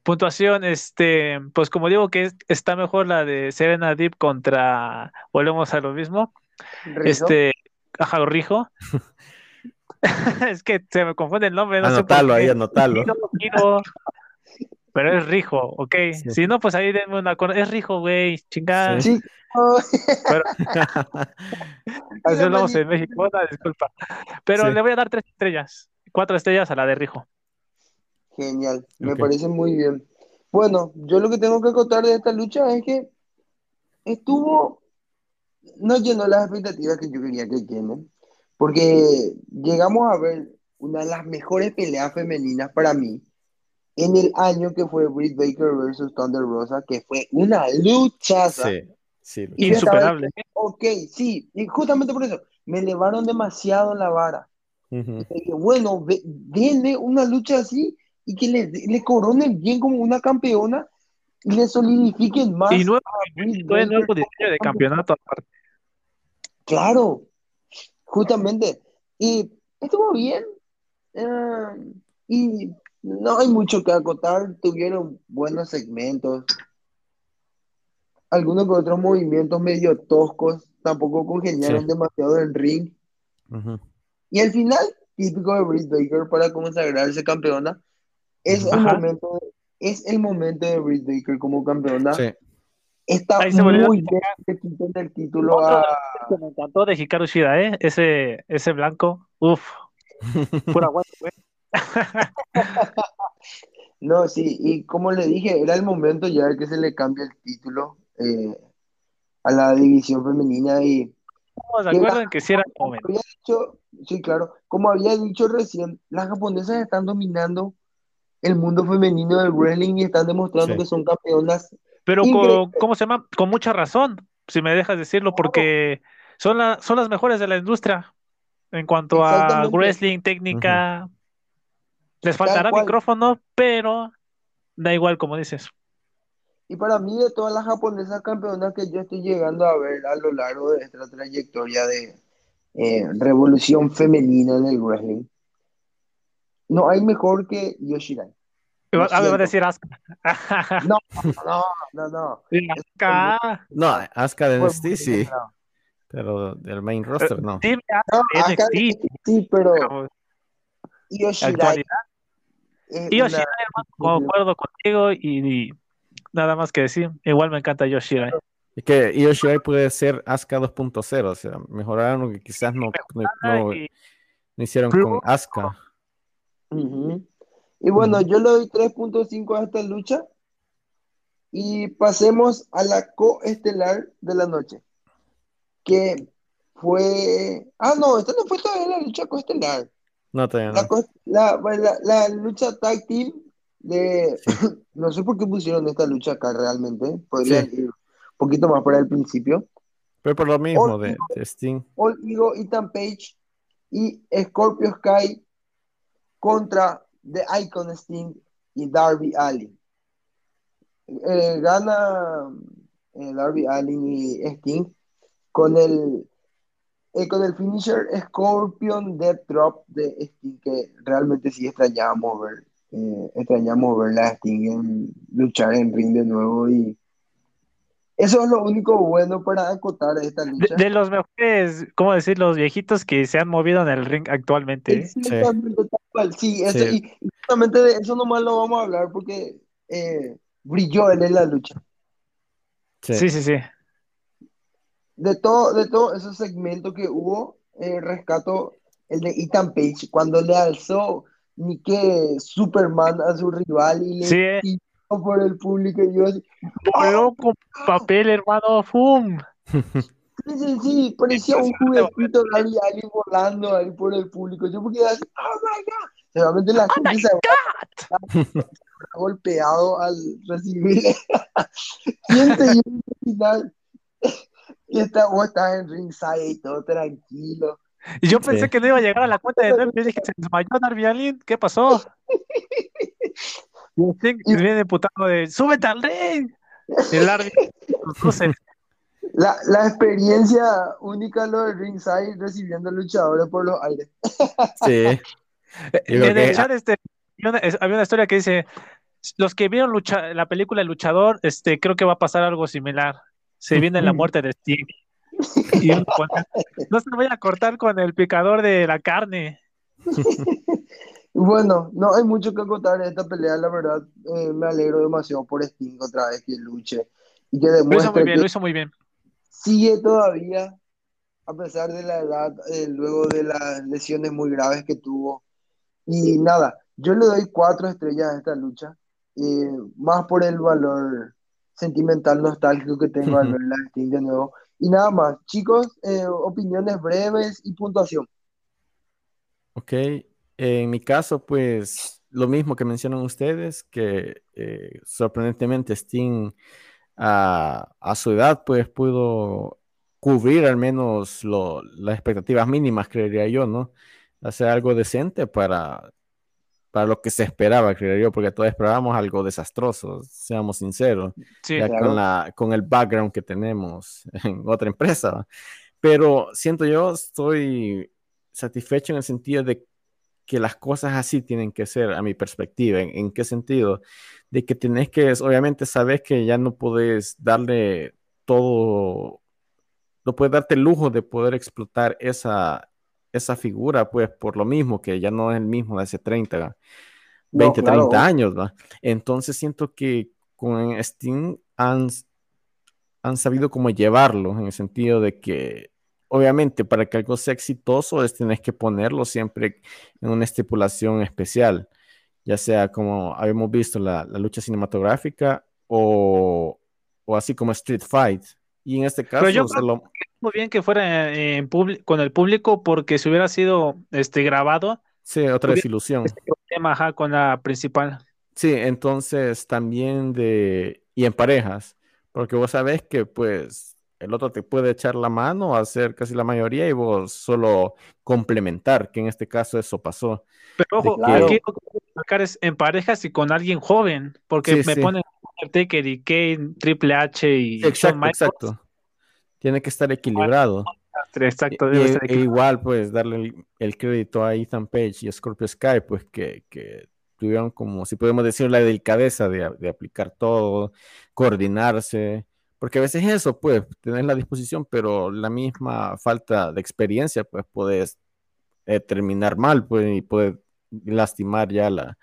Puntuación, este, pues como digo que está mejor la de Serena Deep contra, volvemos a lo mismo, este, ajá, Rijo. es que se me confunde el nombre. No anotalo ahí, anotalo. Pero es Rijo, ok. Si no, pues ahí denme una Es Rijo, güey, chingada. Sí. Pero... Así hablamos en México, disculpa. Pero le voy a dar tres estrellas, cuatro estrellas a la de Rijo. Genial, me parece muy bien. Bueno, yo lo que tengo que contar de esta lucha es que estuvo, no llenó las expectativas que yo quería que llenen, porque llegamos a ver una de las mejores peleas femeninas para mí en el año que fue Britt Baker versus Thunder Rosa, que fue una lucha sí, sí, insuperable. ok, sí, y justamente por eso, me elevaron demasiado la vara. bueno, denme una lucha así y que le, le coronen bien como una campeona y le solidifiquen más. Y nuevo, nuevo de campeonato aparte. Claro, justamente. Y estuvo bien. Eh, y no hay mucho que acotar. Tuvieron buenos segmentos. Algunos que otros movimientos medio toscos. Tampoco congeniaron demasiado el ring. Y al final, típico de Britt Baker para consagrarse campeona, es el, momento, es el momento de Britt Baker como campeona. Sí. Está muy bien que quiten el título a... Me encantó de Hikaru Shida, ¿eh? Ese, ese blanco, uff, pura no, sí, y como le dije, era el momento ya que se le cambia el título eh, a la división femenina y... ¿Se acuerdan que si era joven? sí, claro, como había dicho recién, las japonesas están dominando el mundo femenino del wrestling y están demostrando que son campeonas. Pero con, ¿cómo se llama? Con mucha razón, si me dejas decirlo, porque son, son las mejores de la industria en cuanto a wrestling, técnica. Les faltará micrófono, pero da igual, como dices. Y para mí, de todas las japonesas campeonas que yo estoy llegando a ver a lo largo de esta trayectoria de eh, revolución femenina en el wrestling, no hay mejor que Yoshirai. A ver, a decir Asuka. No, no, no, no. Asuka. No, Asuka de NXT sí. Pero del main roster no. Sí, NXT. Sí, pero. Yoshirai. Yoshirai, concuerdo contigo y, nada más que decir. Igual me encanta Yoshirai. Es que Yoshirai puede ser Asuka 2.0, o sea, mejorar lo que quizás no, no, no, hicieron con Asuka. Y bueno, yo le doy 3.5 a esta lucha. Y pasemos a la coestelar de la noche. Que fue. Ah, no, esta no fue todavía la lucha coestelar. No, todavía no. La, la, la, lucha tag team de. no sé por qué pusieron esta lucha acá realmente. Podría ir un poquito más para el principio. Pero por lo mismo de, Sting. All Ego, Ethan Page y Scorpio Sky contra The Icon Sting y Darby Allin. Eh, gana eh, Darby Allin y Sting con el eh, con el finisher Scorpion Death Drop de Sting que realmente sí extrañamos ver extrañamos ver a Sting en luchar en ring de nuevo y eso es lo único bueno para acotar esta lucha. De, los mejores, ¿cómo decir? Los viejitos que se han movido en el ring actualmente. ¿eh? Sí, eso, y justamente de eso nomás lo vamos a hablar porque eh, brilló él en la lucha. Sí, sí, sí. De todo, de todo esos segmentos que hubo, eh, rescato el de Ethan Page, cuando le alzó ni que Superman a su rival y le sí por el público y yo así, con papel, hermano, ¡fum! Sí, sí, sí, parecía un juguetito ahí, ahí volando ahí por el público. Yo porque así, ¡oh my god! Seguramente la ¡Oh gente my god! golpeado al recibir. ¿Quién te dio final? Y está, vos estás en ringside y todo tranquilo. Y yo pensé que no iba a llegar a la cuenta de Darby. Yo dije, se desmayó Darby Allin, ¿qué pasó? y viene putado de, súbete al ring. El árbitro. La, la, experiencia única lo de ringside recibiendo luchadores por los aires. Sí. en el chat este, había una historia que dice, los que vieron lucha, la película El Luchador, este, creo que va a pasar algo similar. Se viene la muerte de Steve. no se voy a cortar con el picador de la carne. bueno, no hay mucho que contar en esta pelea, la verdad. Eh, me alegro demasiado por Sting otra vez que luche y que demuestre. Lo hizo muy bien, lo hizo muy bien. Sigue todavía, a pesar de la edad, eh, luego de las lesiones muy graves que tuvo. Y nada, yo le doy cuatro estrellas a esta lucha, eh, más por el valor sentimental, nostálgico que tengo al verla de nuevo. Y nada más, chicos, eh, opiniones breves y puntuación. Ok, en mi caso, pues lo mismo que mencionan ustedes, que eh, sorprendentemente Sting a, su edad, pues pudo cubrir al menos las expectativas mínimas, creería yo, ¿no? Hacer algo decente para para lo que se esperaba, creo yo, porque todos esperábamos algo desastroso, seamos sinceros, ya con, la, con el background que tenemos en otra empresa. Pero siento yo, estoy satisfecho en el sentido de que las cosas así tienen que ser, a mi perspectiva. ¿En, qué sentido? De que tenés que, obviamente, sabes que ya no puedes darle todo, no puedes darte el lujo de poder explotar esa, esa figura, pues por lo mismo, que ya no es el mismo de hace 30, 20, 30 años, ¿va? Entonces siento que con Steam han, han sabido cómo llevarlo, en el sentido de que, obviamente, para que algo sea exitoso, es tienes que ponerlo siempre en una estipulación especial, ya sea como habíamos visto la, la lucha cinematográfica o, o así como Street Fight, y en este caso, yo muy bien que fuera en con el público porque si hubiera sido este grabado. Sí, otra desilusión. Este tema con la principal. Sí, entonces también de. Y en parejas. Porque vos sabés que, pues, el otro te puede echar la mano, hacer casi la mayoría y vos solo complementar, que en este caso eso pasó. Pero ojo, aquí es en parejas y con alguien joven, porque me ponen Taker y Kane, Triple H y exacto, exacto. Tiene que estar equilibrado. Exacto, e igual, pues, darle el, crédito a Ethan Page y a Scorpio Sky, pues, que, tuvieron como, si podemos decir, la delicadeza de, aplicar todo, coordinarse, porque a veces eso, pues, tener la disposición, pero la misma falta de experiencia, pues, puedes eh, terminar mal, pues, y puede lastimar ya la,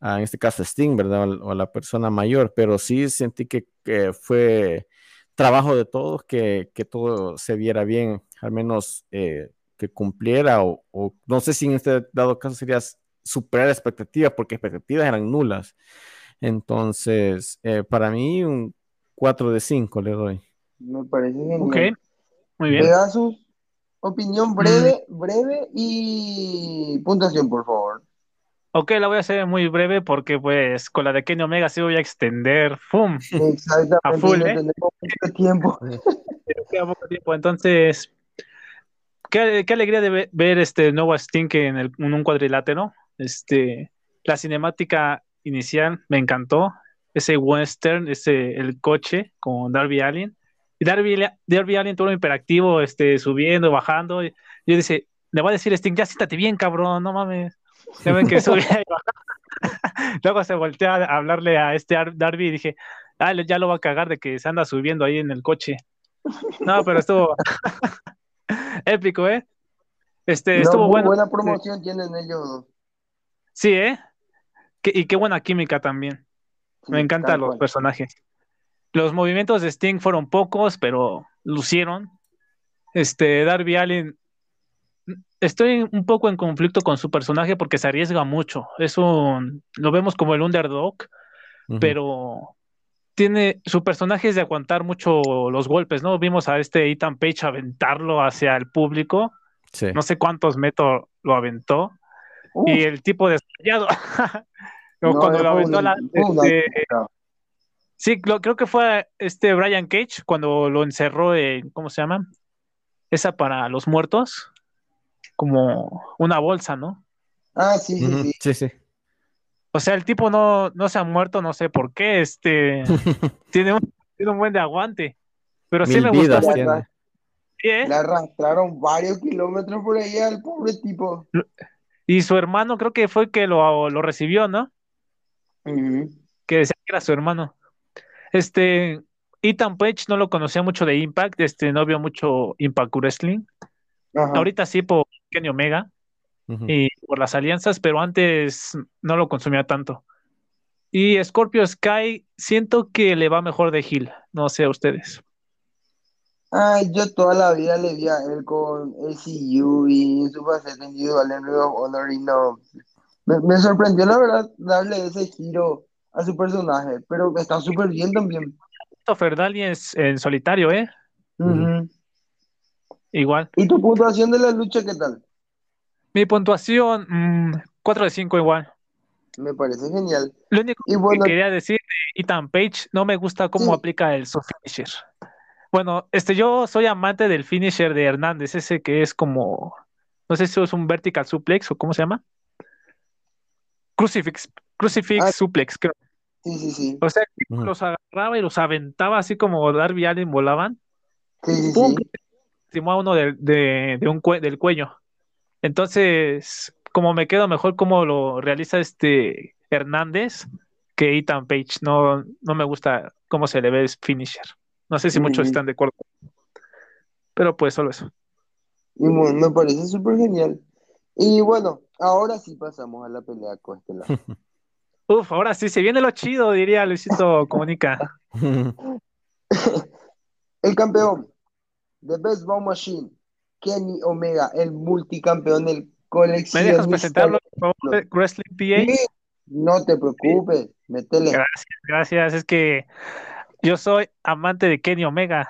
en este caso Sting, ¿verdad? O, la persona mayor, pero sí sentí que, fue trabajo de todos, que, todo se viera bien, al menos eh, que cumpliera, o, no sé si en este dado caso sería superar expectativas, porque expectativas eran nulas. Entonces, eh, para mí, un 4 de 5 le doy. Me parece bien. Ok, muy bien. su opinión breve, mm. breve y puntuación, por favor. Ok, la voy a hacer muy breve porque pues con la de Kenny Omega sí voy a extender, ¡fum! A full, ¿eh? tenemos tiempo. poco tiempo, entonces, qué, alegría de ver, este nuevo Sting en, el, en, un cuadrilátero. Este, la cinemática inicial me encantó, ese western, ese el coche con Darby Allin. Y Darby, Darby Allin todo hiperactivo, este, subiendo, bajando. Y yo dice, le voy a decir Sting, ya siéntate bien, cabrón, no mames. Se ven que sube Luego se voltea a hablarle a este Darby y dije, ah, ya lo va a cagar de que se anda subiendo ahí en el coche. No, pero estuvo épico, ¿eh? Este, estuvo bueno. Buena promoción tienen ellos. Sí, ¿eh? y qué buena química también. Me encantan los personajes. Los movimientos de Sting fueron pocos, pero lucieron. Este, Darby Allen estoy un poco en conflicto con su personaje porque se arriesga mucho. Es un, lo vemos como el underdog, pero tiene, su personaje es de aguantar mucho los golpes, ¿no? Vimos a este Ethan Page aventarlo hacia el público. No sé cuántos metros lo aventó. Y el tipo de cuando lo aventó la. Este, sí, creo que fue este Brian Cage cuando lo encerró en. ¿Cómo se llama? Esa para los muertos. Como una bolsa, ¿no? Ah, sí, sí, sí. sí, O sea, el tipo no, no se ha muerto, no sé por qué. Este tiene, un, tiene un buen de aguante. Pero sí me gusta. ¿Eh? Le arrastraron varios kilómetros por ahí al pobre tipo. Y su hermano creo que fue que lo, lo recibió, ¿no? Que decía que era su hermano. Este, Ethan Page no lo conocía mucho de Impact, este, no vio mucho Impact Wrestling. Ahorita sí por Kenny Omega y por las alianzas, pero antes no lo consumía tanto. Y Scorpio Sky, siento que le va mejor de Hill, no sé a ustedes. Ay, yo toda la vida le vi a él con ACU y su faceta individual en Ring of Honor y no. Me, sorprendió la verdad darle ese giro a su personaje, pero está súper bien también. Ferdali es en solitario, ¿eh? Igual. ¿Y tu puntuación de la lucha qué tal? Mi puntuación, 4 mm, de 5 igual. Me parece genial. Lo único que quería decir de Ethan Page, no me gusta cómo aplica el su finisher. Bueno, este, yo soy amante del finisher de Hernández, ese que es como, no sé si es un vertical suplex o cómo se llama. Crucifix, crucifix ah. suplex, creo. Sí, sí, sí. O sea, los agarraba y los aventaba así como Darby Allen volaban. Sí, sí, sí. A uno de, de, un del cuello. Entonces, como me quedo mejor como lo realiza este Hernández que Ethan Page. No, no me gusta cómo se le ve el finisher. No sé si muchos están de acuerdo. Pero pues solo eso. Y me parece súper genial. Y bueno, ahora sí pasamos a la pelea lado. Uf, ahora sí, se viene lo chido, diría Luisito Comunica. el campeón de Best Bow Machine, Kenny Omega, el multicampeón del colección. ¿Me dejas presentarlo, por favor, Wrestling PA? No te preocupes, métele. Gracias, gracias. Es que yo soy amante de Kenny Omega.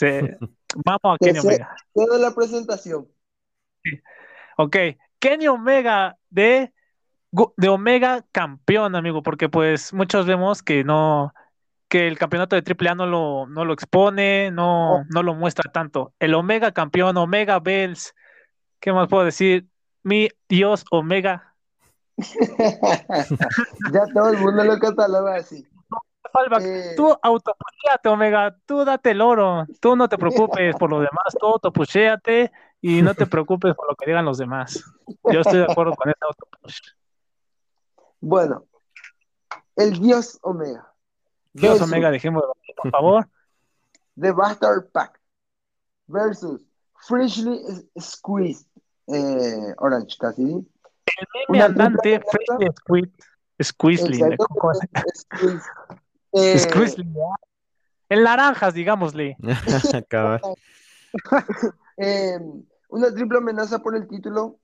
Vamos a Kenny Omega. Toda la presentación. Ok, Kenny Omega de, de Omega campeón, amigo, porque pues muchos vemos que no, que el campeonato de AAA no lo, no lo expone, no, oh. no lo muestra tanto. El Omega campeón, Omega Bells, ¿qué más puedo decir? Mi Dios Omega. ya todo el mundo lo cataloga así. Tú autopushéate, Omega, tú date el oro, tú no te preocupes por lo demás, tú autopushéate y no te preocupes por lo que digan los demás. Yo estoy de acuerdo con ese autopush. Bueno, el Dios Omega. Dios Omega, dejémoslo, por favor. The Bastard Pack versus Freshly Squeezed eh, Orange casi El meme andante Freshly Squeezed. Squeezed. Eh, en naranjas, digámosle. Em, una triple amenaza por el título.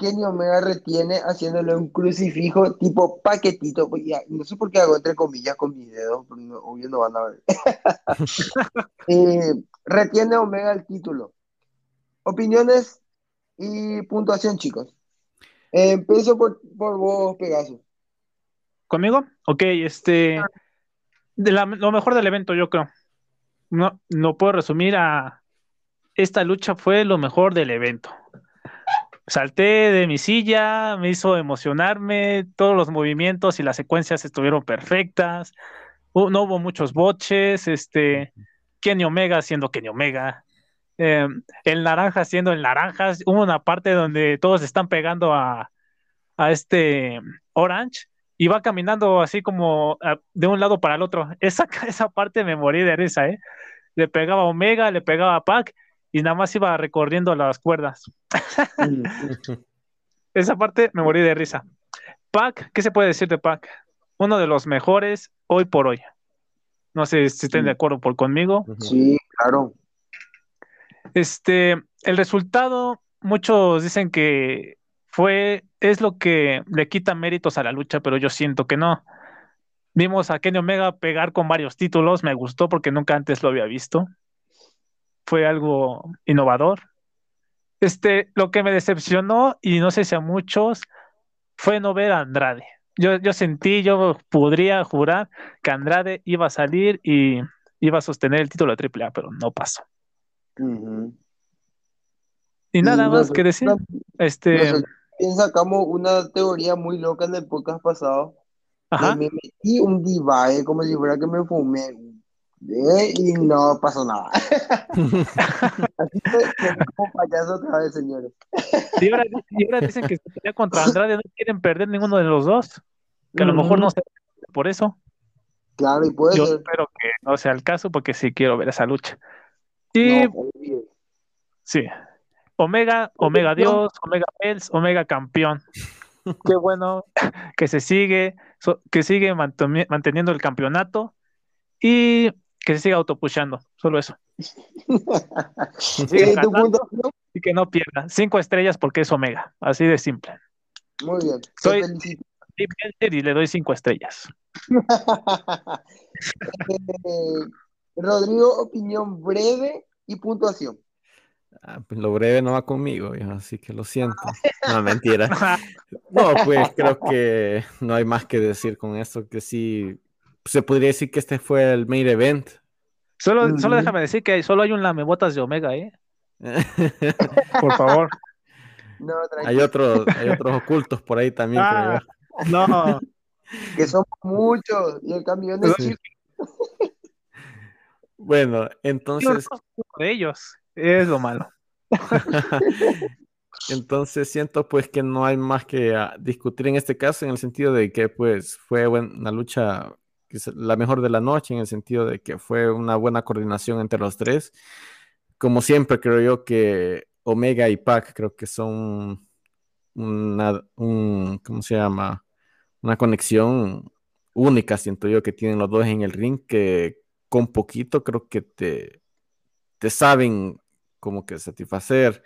Kenny Omega retiene haciéndole un crucifijo tipo paquetito. Pues no sé por qué hago entre comillas con mi dedo, obvio no van a ver. Eh, retiene Omega el título. Opiniones y puntuación, chicos. empiezo por, por vos, Pegaso. ¿Conmigo? Ok, este. Lo mejor del evento, yo creo. No, no puedo resumir a. Esta lucha fue lo mejor del evento. Salté de mi silla, me hizo emocionarme, todos los movimientos y las secuencias estuvieron perfectas. No hubo muchos boches, este, Kenny Omega siendo Kenny Omega, em, el naranja siendo el naranja. Hubo una parte donde todos están pegando a, a este Orange y va caminando así como ah, de un lado para el otro. Esa, esa parte me morí de risa, ¿eh? Le pegaba Omega, le pegaba a Pac y nada más iba recorriendo las cuerdas. Esa parte me morí de risa. Pac, ¿qué se puede decir de Pac? Uno de los mejores hoy por hoy. No sé si estén de acuerdo por conmigo. Sí, claro. Este, el resultado, muchos dicen que fue, es lo que le quita méritos a la lucha, pero yo siento que no. Vimos a Kenny Omega pegar con varios títulos, me gustó porque nunca antes lo había visto. Fue algo innovador. Este, lo que me decepcionó, y no sé si a muchos, fue no ver a Andrade. yo, yo sentí, yo podría jurar que Andrade iba a salir y iba a sostener el título de AAA, pero no pasó. Y nada más que decir. este. sacamos una teoría muy loca en el podcast pasado. Ajá. Me metí un divae como si fuera que me fumé. ¿Eh? Y no pasó nada. Así que como payaso otra vez, señores. Y ahora, dicen que se pelea contra Andrade, no quieren perder ninguno de los dos. Que a lo mejor no se por eso. Claro, y puede Yo espero que no sea el caso porque sí quiero ver esa lucha. Y sí, Omega, Omega Dios, Omega Pels, Omega Campeón. Qué bueno que se sigue, que sigue manteniendo el campeonato y que se siga autopushando, solo eso. y que no pierda. Cinco estrellas porque es Omega, así de simple. Muy bien. Soy y le doy cinco estrellas. Eh, Rodrigo, opinión breve y puntuación. Ah, pues lo breve no va conmigo, así que lo siento. No, mentira. No, pues creo que no hay más que decir con esto, que sí, se podría decir que este fue el main event. Solo, solo déjame decir que solo hay un lamebotas de Omega, ¿eh? Por favor. hay, otros, hay otros ocultos por ahí también. Ah, no. que son muchos y el camión es Bueno, entonces. De ellos, es lo malo. entonces siento pues que no hay más que ah, discutir en este caso, en el sentido de que pues fue una lucha la mejor de la noche, en el sentido de que fue una buena coordinación entre los tres. Como siempre, creo yo que Omega y Pac creo que son una, un, ¿cómo se llama? Una conexión única, siento yo, que tienen los dos en el ring, que con poquito creo que te, te saben como que satisfacer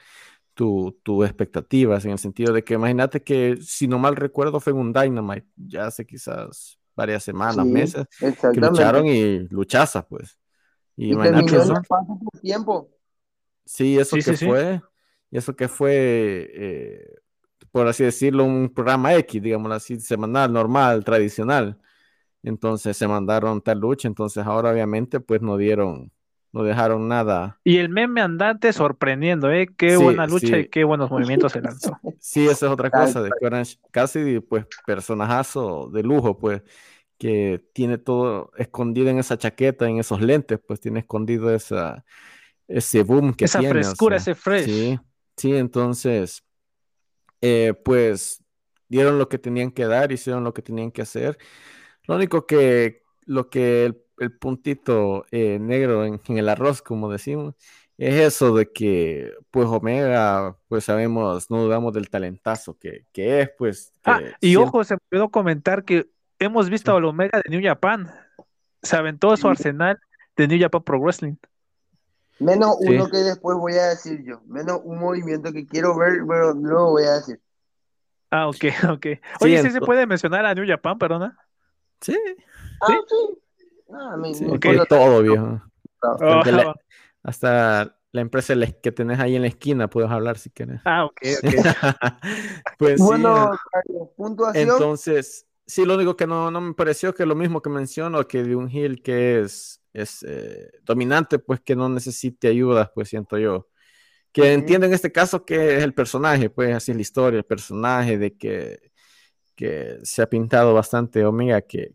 tus tu expectativas, en el sentido de que imagínate que, si no mal recuerdo, fue un Dynamite, ya hace quizás varias semanas, meses, que lucharon y luchazas, pues. Y, imagínate eso. tiempo. Sí, eso que fue, y eso que fue, eh, por así decirlo, un programa X, digamos así, semanal, normal, tradicional. Entonces se mandaron tal lucha, entonces ahora obviamente pues no dieron, no dejaron nada. Y el meme andante sorprendiendo, ¿eh? Qué buena lucha y qué buenos movimientos se lanzó. Sí, esa es otra cosa, de Orange casi pues personajazo de lujo, pues, que tiene todo escondido en esa chaqueta, en esos lentes, pues tiene escondido esa, ese boom que esa tiene. Esa frescura, ese fresh. Sí, sí, entonces, eh, pues dieron lo que tenían que dar, hicieron lo que tenían que hacer. Lo único que, lo que el, puntito eh, negro en, el arroz, como decimos, es eso de que, pues Omega, pues sabemos, no dudamos del talentazo que, es, pues. Ah, y ojo, se puedo comentar que hemos visto al Omega de New Japan. Se aventó su arsenal de New Japan Pro Wrestling. Menos uno que después voy a decir yo. Menos un movimiento que quiero ver, pero no lo voy a decir. Ah, ok, ok. Oye, sí, se puede mencionar a New Japan, perdona. Sí. Ah, sí. Ah, todo, viejo. Oh. hasta la empresa que tenés ahí en la esquina puedes hablar si quieres. Ah, ok, ok. pues bueno, puntuación. Entonces, sí, lo único que no, no me pareció que lo mismo que menciono, que de un Hill que es, es eh, dominante, pues que no necesite ayuda, pues siento yo. Que entiendo en este caso que es el personaje, pues así es la historia, el personaje de que que se ha pintado bastante Omega que,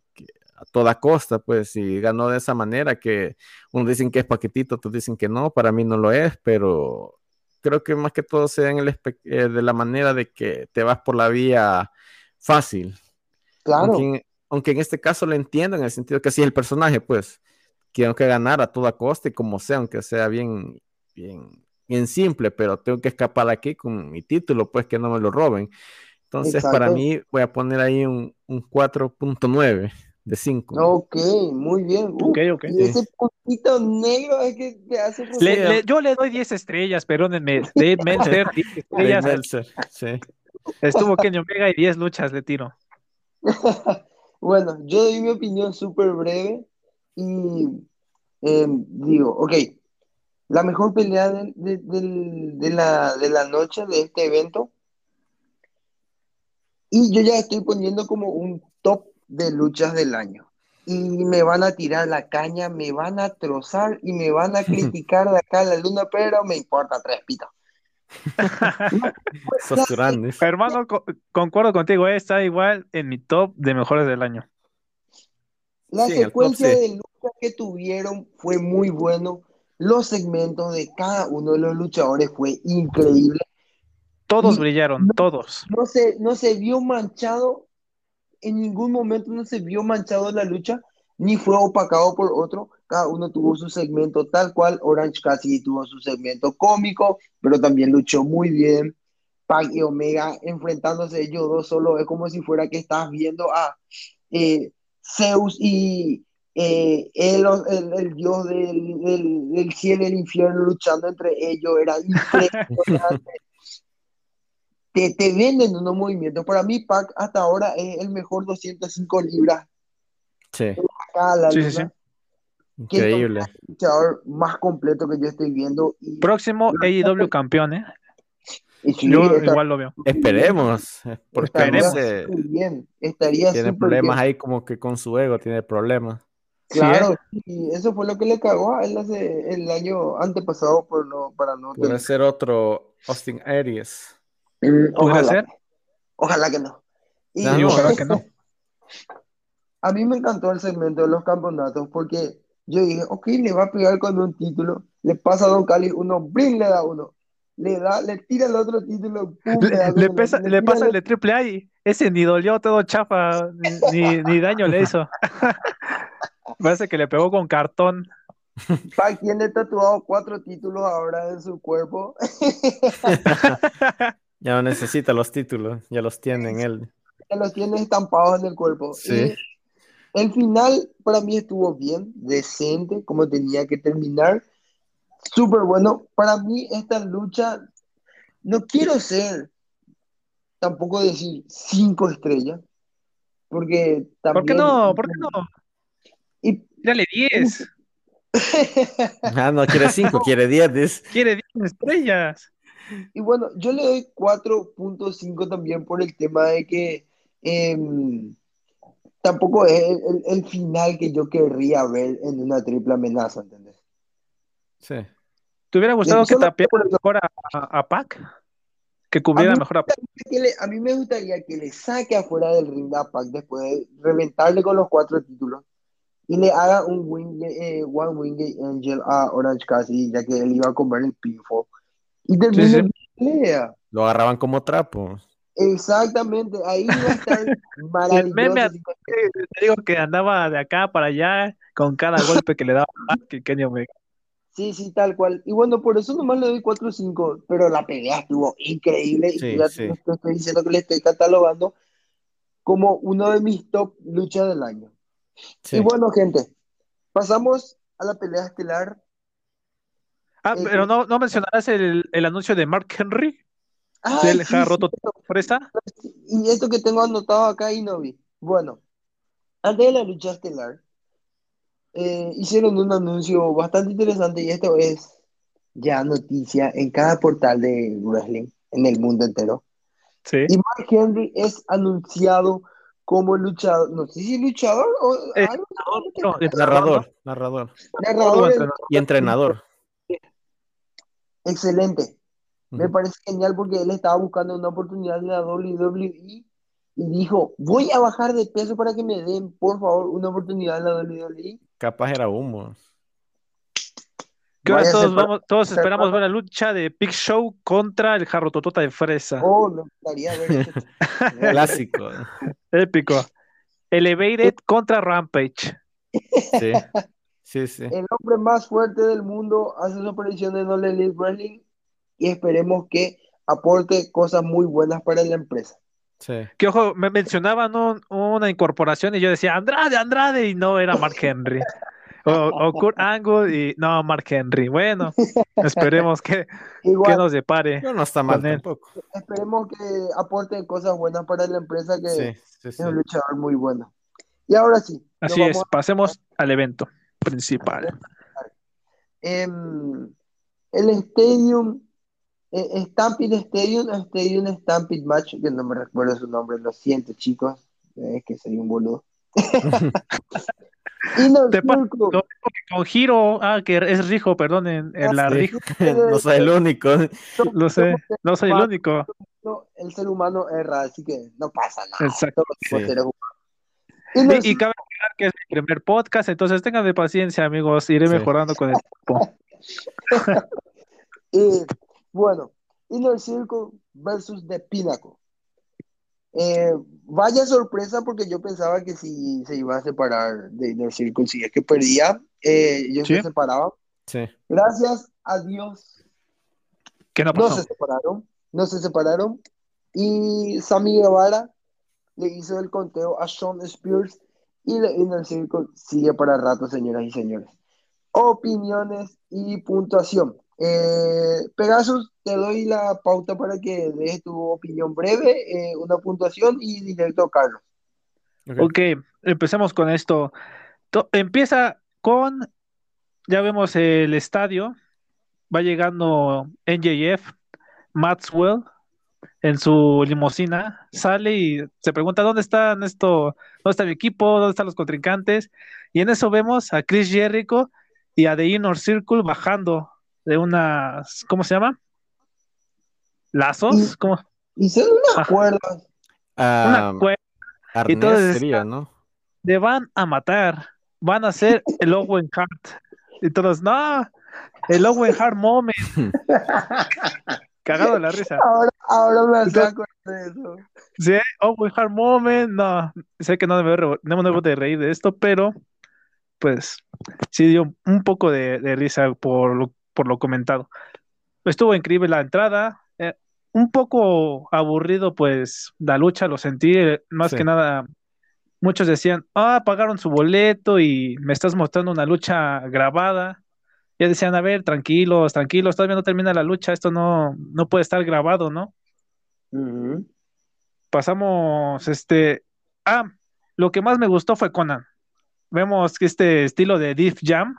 a toda costa, pues, y ganó de esa manera que unos dicen que es paquetito, otros dicen que no, para mí no lo es, pero creo que más que todo se da en el eh, de la manera de que te vas por la vía fácil. Claro. Aunque, en este caso lo entiendo en el sentido que así es el personaje, pues, que tengo que ganar a toda costa y como sea, aunque sea bien, bien, bien simple, pero tengo que escapar aquí con mi título, pues que no me lo roben. Entonces, para mí, voy a poner ahí un, un 4.9 de 5. Ok, muy bien. ok, ok. ese puntito negro es que te hace. yo le doy 10 estrellas, perdónenme. De Meltzer, 10 estrellas. Meltzer, sí. Estuvo Kenny Omega y 10 luchas le tiro. bueno, yo doy mi opinión súper breve y eh, digo, ok, la mejor pelea de, de, de, la, de la noche de este evento Y yo ya estoy poniendo como un de luchas del año. Y me van a tirar la caña, me van a trozar y me van a criticar de acá a la luna, pero me importa tres pitos. Hermano, concuerdo contigo, eh, está igual en mi top de mejores del año. La secuencia de luchas que tuvieron fue muy bueno. Los segmentos de cada uno de los luchadores fue increíble. Todos brillaron, todos. No se, no se vio manchado, en ningún momento no se vio manchado la lucha, ni fue opacado por otro. Cada uno tuvo su segmento tal cual. Orange Cassidy tuvo su segmento cómico, pero también luchó muy bien. Pac y Omega enfrentándose ellos dos solo es como si fuera que estás viendo a eh, Zeus y eh, el, el, dios del, del, cielo y el infierno luchando entre ellos. Era impresionante. Te, te venden unos movimientos. Para mí, Pac hasta ahora es el mejor 205 libras. Sí. sí, sí, Increíble. el luchador más completo que yo estoy viendo. Próximo AEW campeón, ¿eh? yo igual lo veo. Esperemos, porque estaría bien. Estaría tiene problemas ahí como que con su ego tiene problemas. Claro, y eso fue lo que le cagó a él hace el año antepasado por no, para no Puede ser otro Austin Aries. Mm, ojalá, ser? ojalá que no. Y, ojalá que no. A mí me encantó el segmento de los campeonatos porque yo dije, ok, le va a pegar con un título, le pasa a Don Cali uno, brin, le da uno, le da, le tira el otro título, le, pasa el de triple A y ese ni dolió todo chafa, ni, ni daño le hizo. Parece que le pegó con cartón. Pac tiene tatuado cuatro títulos ahora en su cuerpo. ya no necesita los títulos, ya los tiene en él. Ya los tiene estampados en el cuerpo. Sí. el final para mí estuvo bien, decente, como tenía que terminar. Súper bueno. Para mí esta lucha, no quiero ser, tampoco decir cinco estrellas, porque también... ¿Por qué no? ¿Por qué no? Y... Dale 10. ah, no quiere 5, quiere 10. Quiere 10 estrellas. Y bueno, yo le doy 4.5 también por el tema de que em, tampoco es el, final que yo querría ver en una triple amenaza, ¿entendés? Sí. ¿Te hubiera gustado que tapiera mejor a, a, Pac? Que cubriera mejor a Pac. a mí me gustaría que le saque afuera del ring a Pac después de reventarle con los cuatro títulos y le haga un wing, eh, One Winged Angel a Orange Cassidy, ya que él iba a comer el pinfo. Y terminó pelea. Lo agarraban como trapo. Exactamente, ahí iba a estar maravilloso. El meme, te digo que andaba de acá para allá con cada golpe que le daba que Kenny Omega. Sí, sí, tal cual. Y bueno, por eso nomás le doy 4 o 5, pero la pelea estuvo increíble y ya te estoy diciendo que le estoy catalogando como uno de mis top luchas del año. Y bueno, gente, pasamos a la pelea estelar. Ah, eh, pero no, no mencionarás el, el, anuncio de Mark Henry del sí, roto fresa. Y esto que tengo anotado acá y no vi. Bueno, antes de la lucha estelar, eh, hicieron un anuncio bastante interesante y esto es ya noticia en cada portal de wrestling en el mundo entero. Sí. Y Mark Henry es anunciado como luchador, no sé si luchador o eh, narrador, narrador, narrador, y entrenador. Excelente. Me parece genial porque él estaba buscando una oportunidad en la WWE y dijo, voy a bajar de peso para que me den, por favor, una oportunidad en la WWE. Capaz era humo. todos, todos esperamos ver la lucha de Big Show contra el Jarro Totota de Fresa. Oh, me gustaría ver Clásico. Épico. Elevated contra Rampage. Sí. Sí, sí. El hombre más fuerte del mundo hace su aparición en All Elite Wrestling y esperemos que aporte cosas muy buenas para la empresa. Sí. Que ojo, me mencionaban una incorporación y yo decía Andrade, Andrade, y no era Mark Henry. O, Kurt Angle y no, Mark Henry. Bueno, esperemos que, que nos depare. No, está mal tampoco. Esperemos que aporte cosas buenas para la empresa, que es un luchador muy bueno. Y ahora sí. Así es, pasemos al evento principal. Em, el Stadium eh, Stampede Stadium, Stadium Stampede Match, que no me recuerdo su nombre, lo siento chicos, es que soy un boludo. Te con Giro, ah, que es Rijo, perdón, en, la Rijo. no soy el único. Lo sé, no soy el único. El ser humano erra, así que no pasa nada. Exacto. Y, cabe aclarar que es mi primer podcast, entonces tengan de paciencia, amigos, iré mejorando con el tiempo. y bueno, Inner Circle versus The Pinnacle. Eh, vaya sorpresa porque yo pensaba que si se iba a separar de Inner Circle, si es que perdía, eh, ellos se separaban. Sí. Gracias a Dios. ¿Qué no, no se separaron, no se separaron. Y Sammy Guevara le hizo el conteo a Sean Spears y The Inner Circle sigue para rato, señoras y señores. Opiniones y puntuación. Eh, Pegasus, te doy la pauta para que dejes tu opinión breve, eh, una puntuación y directo Carlos. ok, empecemos con esto. empieza con, ya vemos el estadio, va llegando NJF, Maxwell en su limusina, sale y se pregunta dónde están esto, dónde está el equipo, dónde están los contrincantes, y en eso vemos a Chris Jericho y a The Inner Circle bajando de unas, ¿cómo se llama? ¿Lazos? ¿Cómo? Y unas cuerdas. una cuerda. y entonces sería, ¿no? Le van a matar. Van a hacer el Owen Hart. Y todos, no, el Owen Hart moment. Cagado de la risa. Ahora, ahora me saco de eso. Sí, Owen Hart moment. No, sé que no debo, no debo de reír de esto, pero pues sí dio un poco de, de risa por lo, por lo comentado. Estuvo increíble la entrada, eh, un poco aburrido, pues la lucha lo sentí, eh, más que nada. Muchos decían, ah, pagaron su boleto y me estás mostrando una lucha grabada. Ya decían, a ver, tranquilos, tranquilos, todavía no termina la lucha, esto no, no puede estar grabado, ¿no? Pasamos, este, ah, lo que más me gustó fue Conan. Vemos que este estilo de Diff Jam,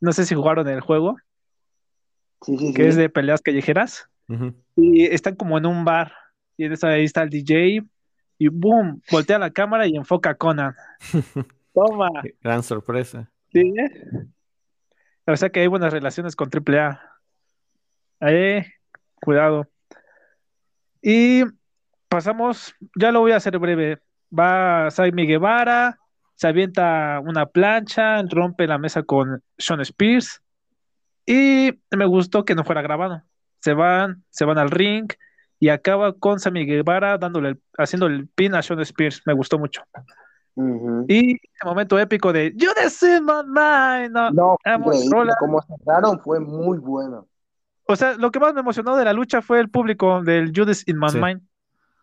no sé si jugaron el juego, que es de peleas callejeras. Y están como en un bar. Y en esa ahí está el DJ. Y boom, voltea la cámara y enfoca a Conan. Toma. Gran sorpresa. Sí. O sea que hay buenas relaciones con AAA. Ahí, cuidado. Y pasamos, ya lo voy a hacer breve. Va Saimi Guevara, se avienta una plancha, rompe la mesa con Sean Spears. Y me gustó que no fuera grabado. Se van, se van al ring y acaba con Sammy Guevara dándole, haciendo el pin a Sean Spears. Me gustó mucho. Y el momento épico de Judas in my mind. No, no como cerraron fue muy bueno. O sea, lo que más me emocionó de la lucha fue el público del Judas in my mind.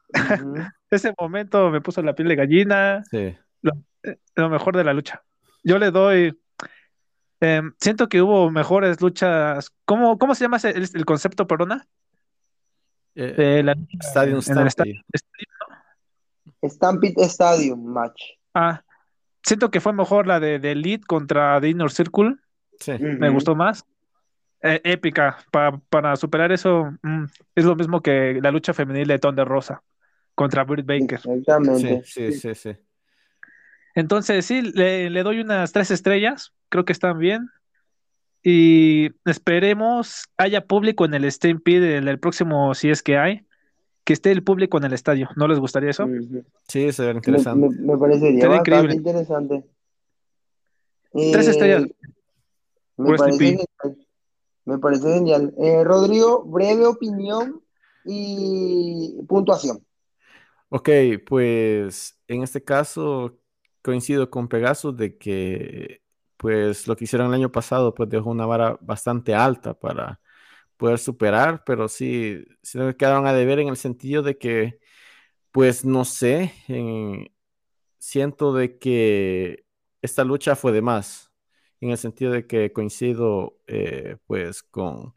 Ese momento me puso la piel de gallina. Sí. Lo, eh, lo, mejor de la lucha. Yo le doy Em, siento que hubo mejores luchas. ¿Cómo, cómo se llama el, concepto, perdona? Eh, Stadium Stampede. Stampede Stadium Match. Ah, siento que fue mejor la de, de Elite contra The Inner Circle. Sí. Me gustó más. Eh, épica. para superar eso, mm, es lo mismo que la lucha femenil de Thunder Rosa contra Britt Baker. Exactamente. Sí, sí, sí. Entonces, sí, le, le doy unas tres estrellas creo que están bien. Y esperemos haya público en el Stampede en el próximo, si es que hay, que esté el público en el estadio. ¿No les gustaría eso? Sí, se ve interesante. Me, parecería bastante interesante. Tres eh, estrellas. Me parece, genial. me parece genial. Eh, Rodrigo, breve opinión y puntuación. Ok, pues en este caso coincido con Pegasus de que pues lo que hicieron el año pasado, pues dejó una vara bastante alta para poder superar, pero sí, sí me quedaron a deber en el sentido de que, pues no sé, siento de que esta lucha fue de más, en el sentido de que coincido eh, pues con,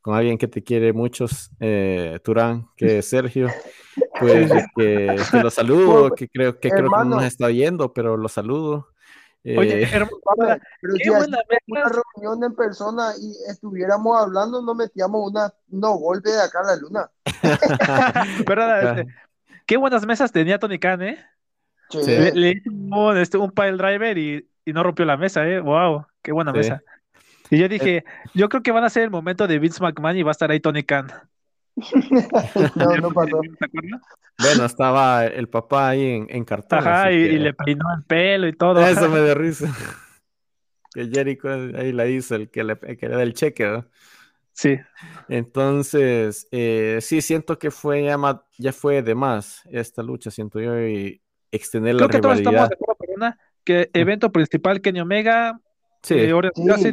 con alguien que te quiere mucho, eh, Turán, que es Sergio, pues que, lo saludo, que creo que creo que no nos está viendo, pero lo saludo. Oye, eh, hermano, pero si buena una reunión en persona y estuviéramos hablando, nos metíamos una, no golpe de acá a la luna. ¿Verdad? Este, qué buenas mesas tenía Tony Khan, ¿eh? Le, hizo un, este, un pile driver y, y, no rompió la mesa, ¿eh? ¡Wow! ¡Qué buena mesa! Y yo dije, eh. yo creo que van a ser el momento de Vince McMahon y va a estar ahí Tony Khan. no, no pasó. Bueno, estaba el papá ahí en, en cartón. Ajá, y, le peinó el pelo y todo. Eso me dio risa. Que Jericho ahí la hizo, el que le, que le da el cheque, ¿no? Sí. Entonces, eh, sí, siento que fue ya, ya fue de más esta lucha, siento yo, y extender Creo la que todos estamos de acuerdo, una, que evento principal Kenny Omega, sí. Eh, sí.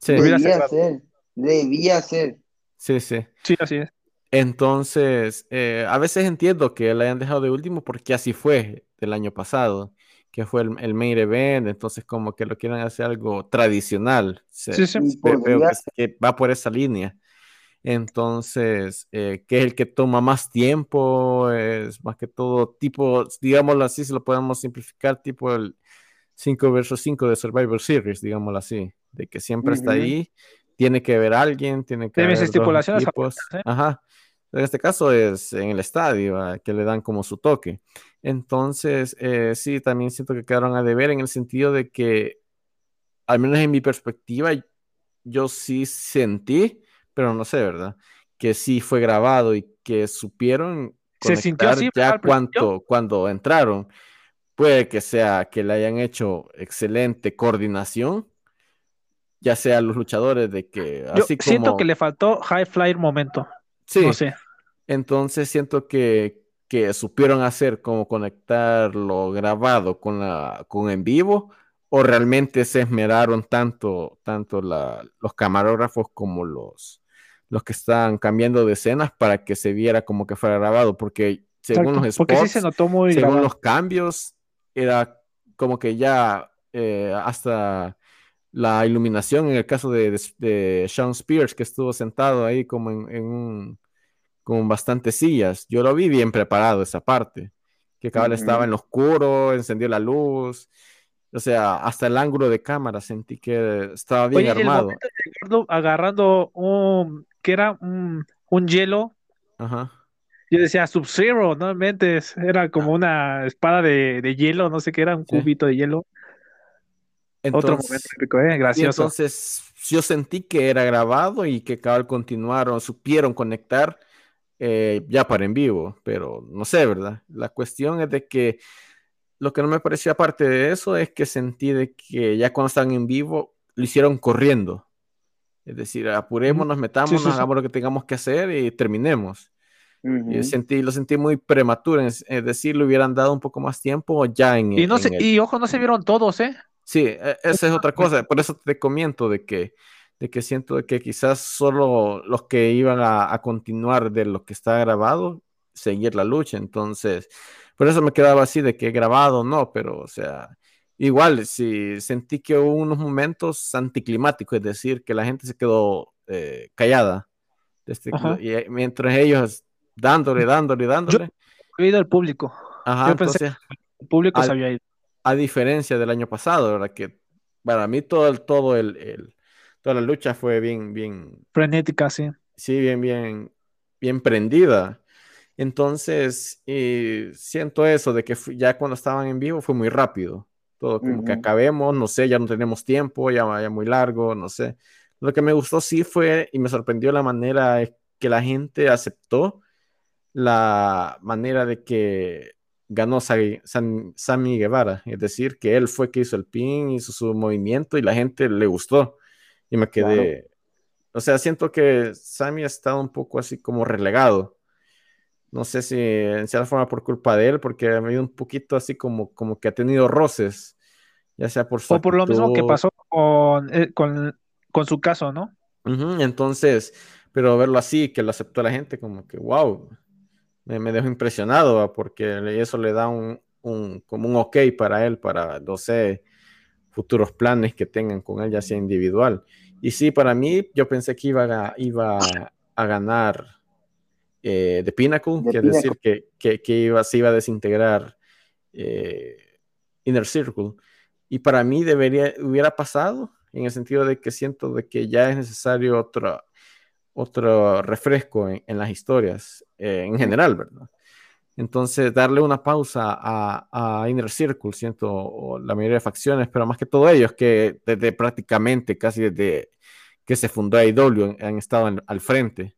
sí. Debía ser, debía ser. Sí, sí. Sí, así es. Entonces, eh, a veces entiendo que la hayan dejado de último porque así fue el año pasado, que fue el, el main event, entonces como que lo quieren hacer algo tradicional. sí, sí. Veo que, va por esa línea. Entonces, eh, que es el que toma más tiempo, es más que todo tipo, digámoslo así, si lo podemos simplificar, tipo el 5 versus 5 de Survivor Series, digámoslo así, de que siempre está ahí tiene que ver alguien, tiene que haber estipulaciones. ¿eh? Ajá. En este caso es en el estadio, que le dan como su toque. Entonces, eh, sí, también siento que quedaron a deber en el sentido de que, al menos en mi perspectiva, yo sí sentí, pero no sé, ¿verdad? Que sí fue grabado y que supieron se sintió así ya cuando entraron. Puede que sea que le hayan hecho excelente coordinación, ya sea los luchadores de que así Yo siento que le faltó high flyer momento. Sí. No sé. Entonces siento que, que supieron hacer como conectar lo grabado con la con en vivo o realmente se esmeraron tanto tanto la, los camarógrafos como los los que estaban cambiando de escenas para que se viera como que fuera grabado porque según los spots, se notó muy según los cambios era como que ya eh, hasta la iluminación en el caso de, de, Sean Spears, que estuvo sentado ahí como en, un, con bastantes sillas. Yo lo vi bien preparado esa parte, que cabal estaba en lo oscuro, encendió la luz, o sea, hasta el ángulo de cámara sentí que estaba bien armado. agarrando un, que era un, hielo. Ajá. Yo decía Sub-Zero, no era como una espada de, de, hielo, no sé qué era, un cubito de hielo. Otro momento épico, ¿eh? Gracioso. Entonces, yo sentí que era grabado y que cabal continuaron, supieron conectar eh, ya para en vivo, pero no sé, ¿verdad? La cuestión es de que lo que no me pareció aparte de eso es que sentí de que ya cuando están en vivo lo hicieron corriendo. Es decir, apurémonos, metámonos, hagamos lo que tengamos que hacer y terminemos. y sentí, lo sentí muy prematuro, es, decir, le hubieran dado un poco más tiempo ya en, y no Y ojo, no se vieron todos, ¿eh? Sí, e, esa es otra cosa. Por eso te comento de que, de que siento que quizás solo los que iban a, continuar de lo que está grabado, seguir la lucha. Entonces, por eso me quedaba así de que grabado no, pero o sea, igual, si sentí que hubo unos momentos anticlimáticos, es decir, que la gente se quedó eh, callada. Este, y, eh, mientras ellos dándole, dándole, dándole. Yo he ido al público. Ajá, Yo pensé el público se había ido a diferencia del año pasado, ¿verdad? Que para mí todo el, todo el, toda la lucha fue bien, bien... Frenética, sí. Sí, bien, bien, bien prendida. Entonces, siento eso de que ya cuando estaban en vivo fue muy rápido. Todo como que acabemos, no sé, ya no tenemos tiempo, ya vaya muy largo, no sé. Lo que me gustó sí fue y me sorprendió la manera que la gente aceptó la manera de que ganó Sammy Guevara, es decir, que él fue que hizo el pin, hizo su movimiento y la gente le gustó. Y me quedé, o sea, siento que Sammy ha estado un poco así como relegado. No sé si en cierta forma por culpa de él, porque ha habido un poquito así como, como que ha tenido roces, ya sea por su O por lo mismo que pasó con, eh, con, su caso, ¿no? entonces, pero verlo así, que lo aceptó la gente, como que, wow, me, dejo impresionado porque eso le da un, como un ok para él, para, no sé, futuros planes que tengan con él, ya sea individual. Y sí, para mí, yo pensé que iba a, iba a ganar eh, The Pinnacle, que es decir, que, que, iba, se iba a desintegrar eh, Inner Circle, y para mí debería, hubiera pasado en el sentido de que siento de que ya es necesario otro, otro refresco en, las historias eh, en general, ¿verdad? Entonces, darle una pausa a, Inner Circle, siento, la mayoría de facciones, pero más que todo ellos, que desde prácticamente casi desde que se fundó AEW han, estado al frente.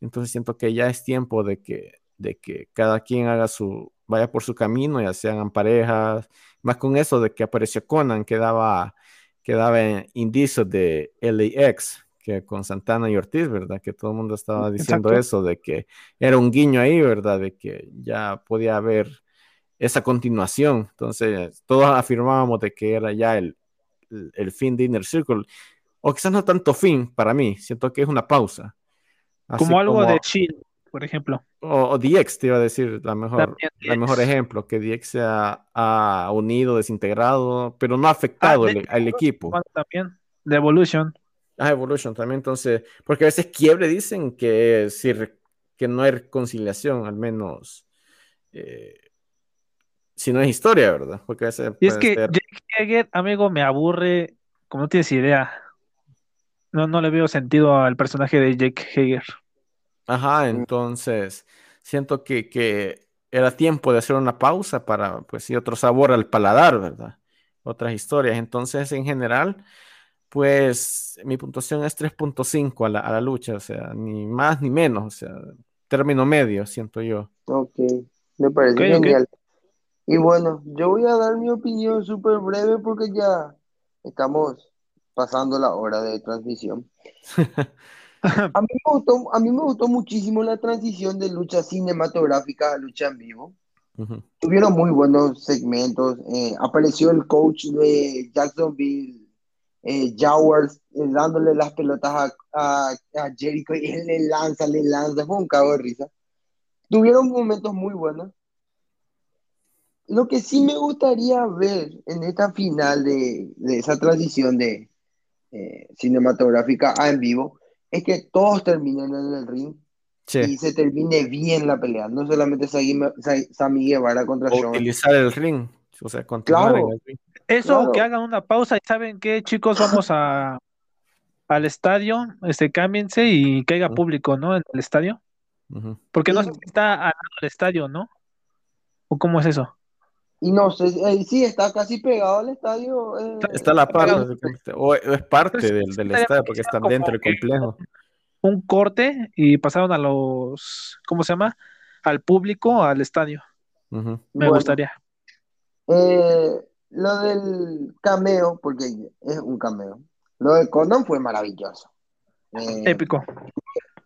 Entonces, siento que ya es tiempo de que, de que cada quien haga su, vaya por su camino, ya sean parejas, más con eso de que apareció Conan, que daba, que daba indicios de LAX, que con Santana y Ortiz, ¿verdad? Que todo el mundo estaba diciendo eso, de que era un guiño ahí, ¿verdad? De que ya podía haber esa continuación. Entonces, todos afirmábamos de que era ya el, el, fin de Inner Circle. O quizás no tanto fin para mí, siento que es una pausa. como algo de chill, por ejemplo. O, DX, te iba a decir, la mejor, el mejor ejemplo, que DX se ha, unido, desintegrado, pero no ha afectado ah, al equipo. También, de Evolution. Ah, Evolution también, entonces, porque a veces quiebre dicen que, si, que no hay reconciliación, al menos, eh, si no es historia, ¿verdad? Porque y es que Jake Hager, amigo, me aburre, como no tienes idea. No, no le veo sentido al personaje de Jake Hager. Ajá, entonces, siento que, que era tiempo de hacer una pausa para, pues sí, otro sabor al paladar, ¿verdad? Otras historias. Entonces, en general, pues mi puntuación es 3.5 a la, a la lucha, o sea, ni más ni menos, o sea, término medio, siento yo. Ok, me parece genial. Y bueno, yo voy a dar mi opinión súper breve porque ya estamos pasando la hora de transmisión. a, mí me gustó, a mí me gustó muchísimo la transición de lucha cinematográfica a lucha en vivo. Tuvieron muy buenos segmentos. Eh, apareció el coach de Jacksonville eh, Jowers eh, dándole las pelotas a, a, Jericho y él le lanza, le lanza, fue un cago de risa. Tuvieron momentos muy buenos. Lo que sí me gustaría ver en esta final de, de esa transición de eh, cinematográfica a en vivo es que todos terminen en el ring y se termine bien la pelea, no solamente Sami Guevara contra o utilizar el ring, o sea, continuar en el ring. Eso, que hagan una pausa y saben qué, chicos, vamos a al estadio, este, cámbiense y que haya público, ¿no? En el estadio. Porque no sé si está al lado del estadio, ¿no? ¿O cómo es eso? Y no sé, eh, sí, está casi pegado al estadio. Eh, está la parte, o es parte del, del estadio porque está dentro del complejo. Un corte y pasaron a los, ¿cómo se llama? Al público, al estadio. Me gustaría. Eh, lo del cameo, porque es un cameo, lo de Condon fue maravilloso. Eh, Épico.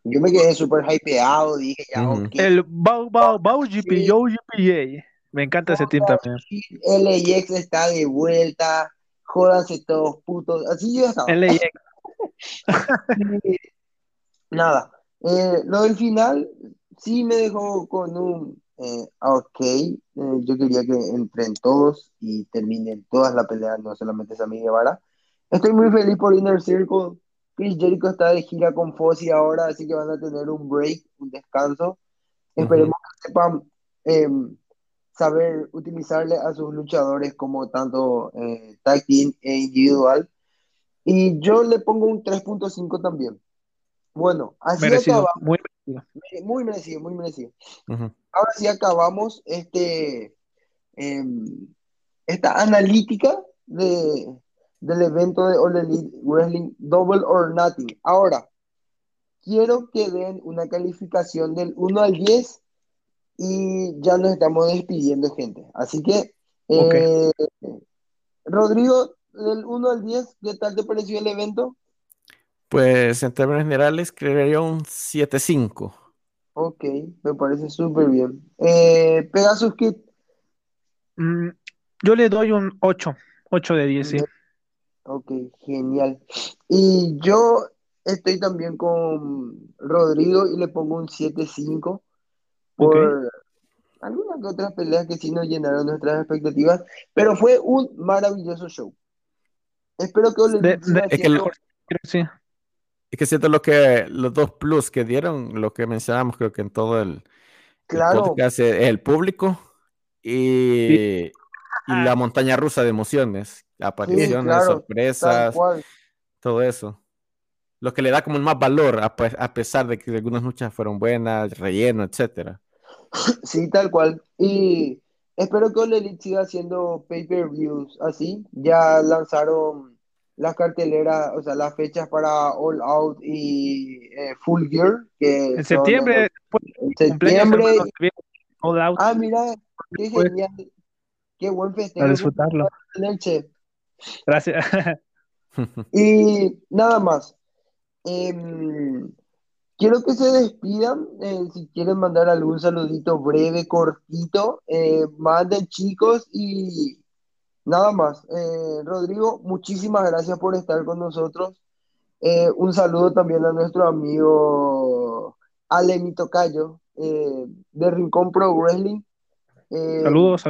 Yo me quedé súper hypeado, dije ya, El Bau Bau Bau GPO GPA. Me encanta ese team también. LAX está de vuelta, jódanse todos putos, así yo estaba. LAX. Nada, eh, lo del final sí me dejó con un eh, ok, eh, yo quería que entren todos y terminen todas la pelea, no solamente Sami Guevara. Estoy muy feliz por Inner Circle. Chris Jericho está de gira con Fozzy ahora, así que van a tener un break, un descanso. Esperemos que sepan em, saber utilizarle a sus luchadores como tanto eh, tag team e individual. Y yo le pongo un 3.5 también. Bueno, así merecido, Muy merecido. Muy merecido, muy merecido. Ahora sí acabamos este, em, esta analítica de, del evento de All Elite Wrestling Double or Nothing. Ahora, quiero que den una calificación del 1 al 10 y ya nos estamos despidiendo, gente. Así que, eh, Rodrigo, del 1 al 10, ¿qué tal te pareció el evento? Pues en términos generales, creería un 7-5. Ok, me parece súper bien. Eh, Pegasus Kit. Mm, yo le doy un 8, 8 de 10, sí. Ok, genial. Y yo estoy también con Rodrigo y le pongo un 7-5 por algunas otras peleas que sí nos llenaron nuestras expectativas, pero fue un maravilloso show. Espero que os les sí. Es que siento lo que los dos plus que dieron, lo que mencionamos, creo que en todo el, claro. el el público y, y, la montaña rusa de emociones. apariciones, sorpresas, todo eso. Lo que le da como más valor, a, pesar de que algunas luchas fueron buenas, relleno, etcétera. Sí, tal cual. Y espero que Ole siga haciendo pay-per-views así. Ya lanzaron las carteleras, o sea, las fechas para All Out y eh, Full Gear. Que en septiembre. en septiembre. All Out. Ah, mira, qué genial. Qué buen festejo. A disfrutarlo. Gracias. y nada más. Em, quiero que se despidan. Eh, si quieren mandar algún saludito breve, cortito, eh, manden chicos y nada más. Eh, Rodrigo, muchísimas gracias por estar con nosotros. un saludo también a nuestro amigo Ale Tocayo de Rincón Pro Wrestling. saludos.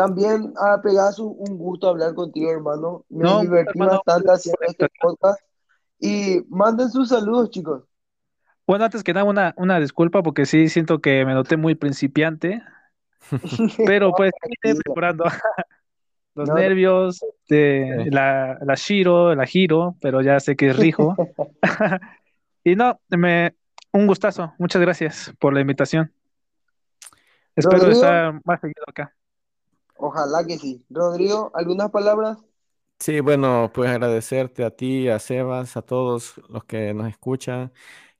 También a Pegasus, un gusto hablar contigo, hermano. Me divertí bastante haciendo este podcast. Y manden sus saludos, chicos. Bueno, antes que nada, una, una disculpa porque sí siento que me noté muy principiante. pero pues mejorando. Los nervios, de la, la Shiro, la Giro, pero ya sé que es Rijo. y no, me, un gustazo. Muchas gracias por la invitación. Espero estar más seguido acá. Ojalá que sí. Rodrigo, ¿algunas palabras? Sí, bueno, pues agradecerte a ti, a Sebas, a todos los que nos escuchan,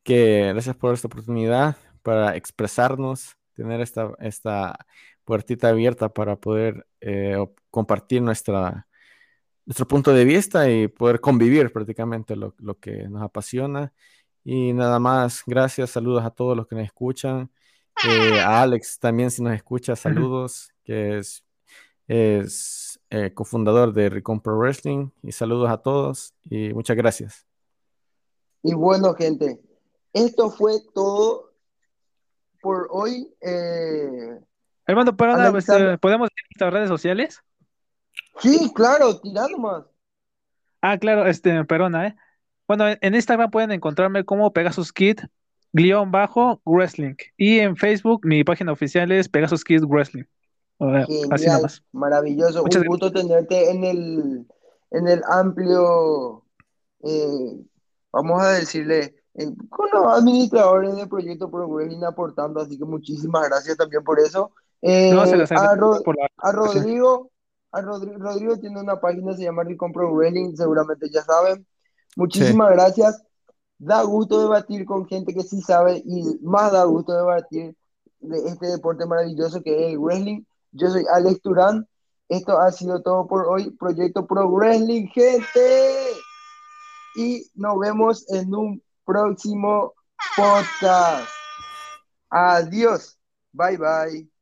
que gracias por esta oportunidad para expresarnos, tener esta, esta puertita abierta para poder eh, compartir nuestra, nuestro punto de vista y poder convivir prácticamente lo, lo, que nos apasiona. Y nada más, gracias, saludos a todos los que nos escuchan. Eh, a Alex también si nos escucha, saludos, que es es eh, cofundador de Recon Pro Wrestling y saludos a todos y muchas gracias. Y bueno, gente, esto fue todo por hoy. Eh, Hermano, pero este, ¿podemos ir a nuestras redes sociales? Sí, claro, tirando más. Ah, claro, este, perdona, ¿eh? Bueno, en Instagram pueden encontrarme como Pegasus Kid, guion bajo, wrestling. Y en Facebook mi página oficial es Pegasus Kid Wrestling. Genial, maravilloso. Un gusto tenerte en el, en el amplio, eh, vamos a decirle, eh, con los administradores del proyecto Progressing aportando, así que muchísimas gracias también por eso. Eh, a, Rodrigo, a Rodrigo, tiene una página, se llama Recon Pro seguramente ya saben. Muchísimas gracias. Da gusto debatir con gente que sí sabe y más da gusto debatir de este deporte maravilloso que es el wrestling. Yo soy Alex Turán. Esto ha sido todo por hoy. Proyecto Pro Wrestling, gente. Y nos vemos en un próximo podcast. Adiós. Bye bye.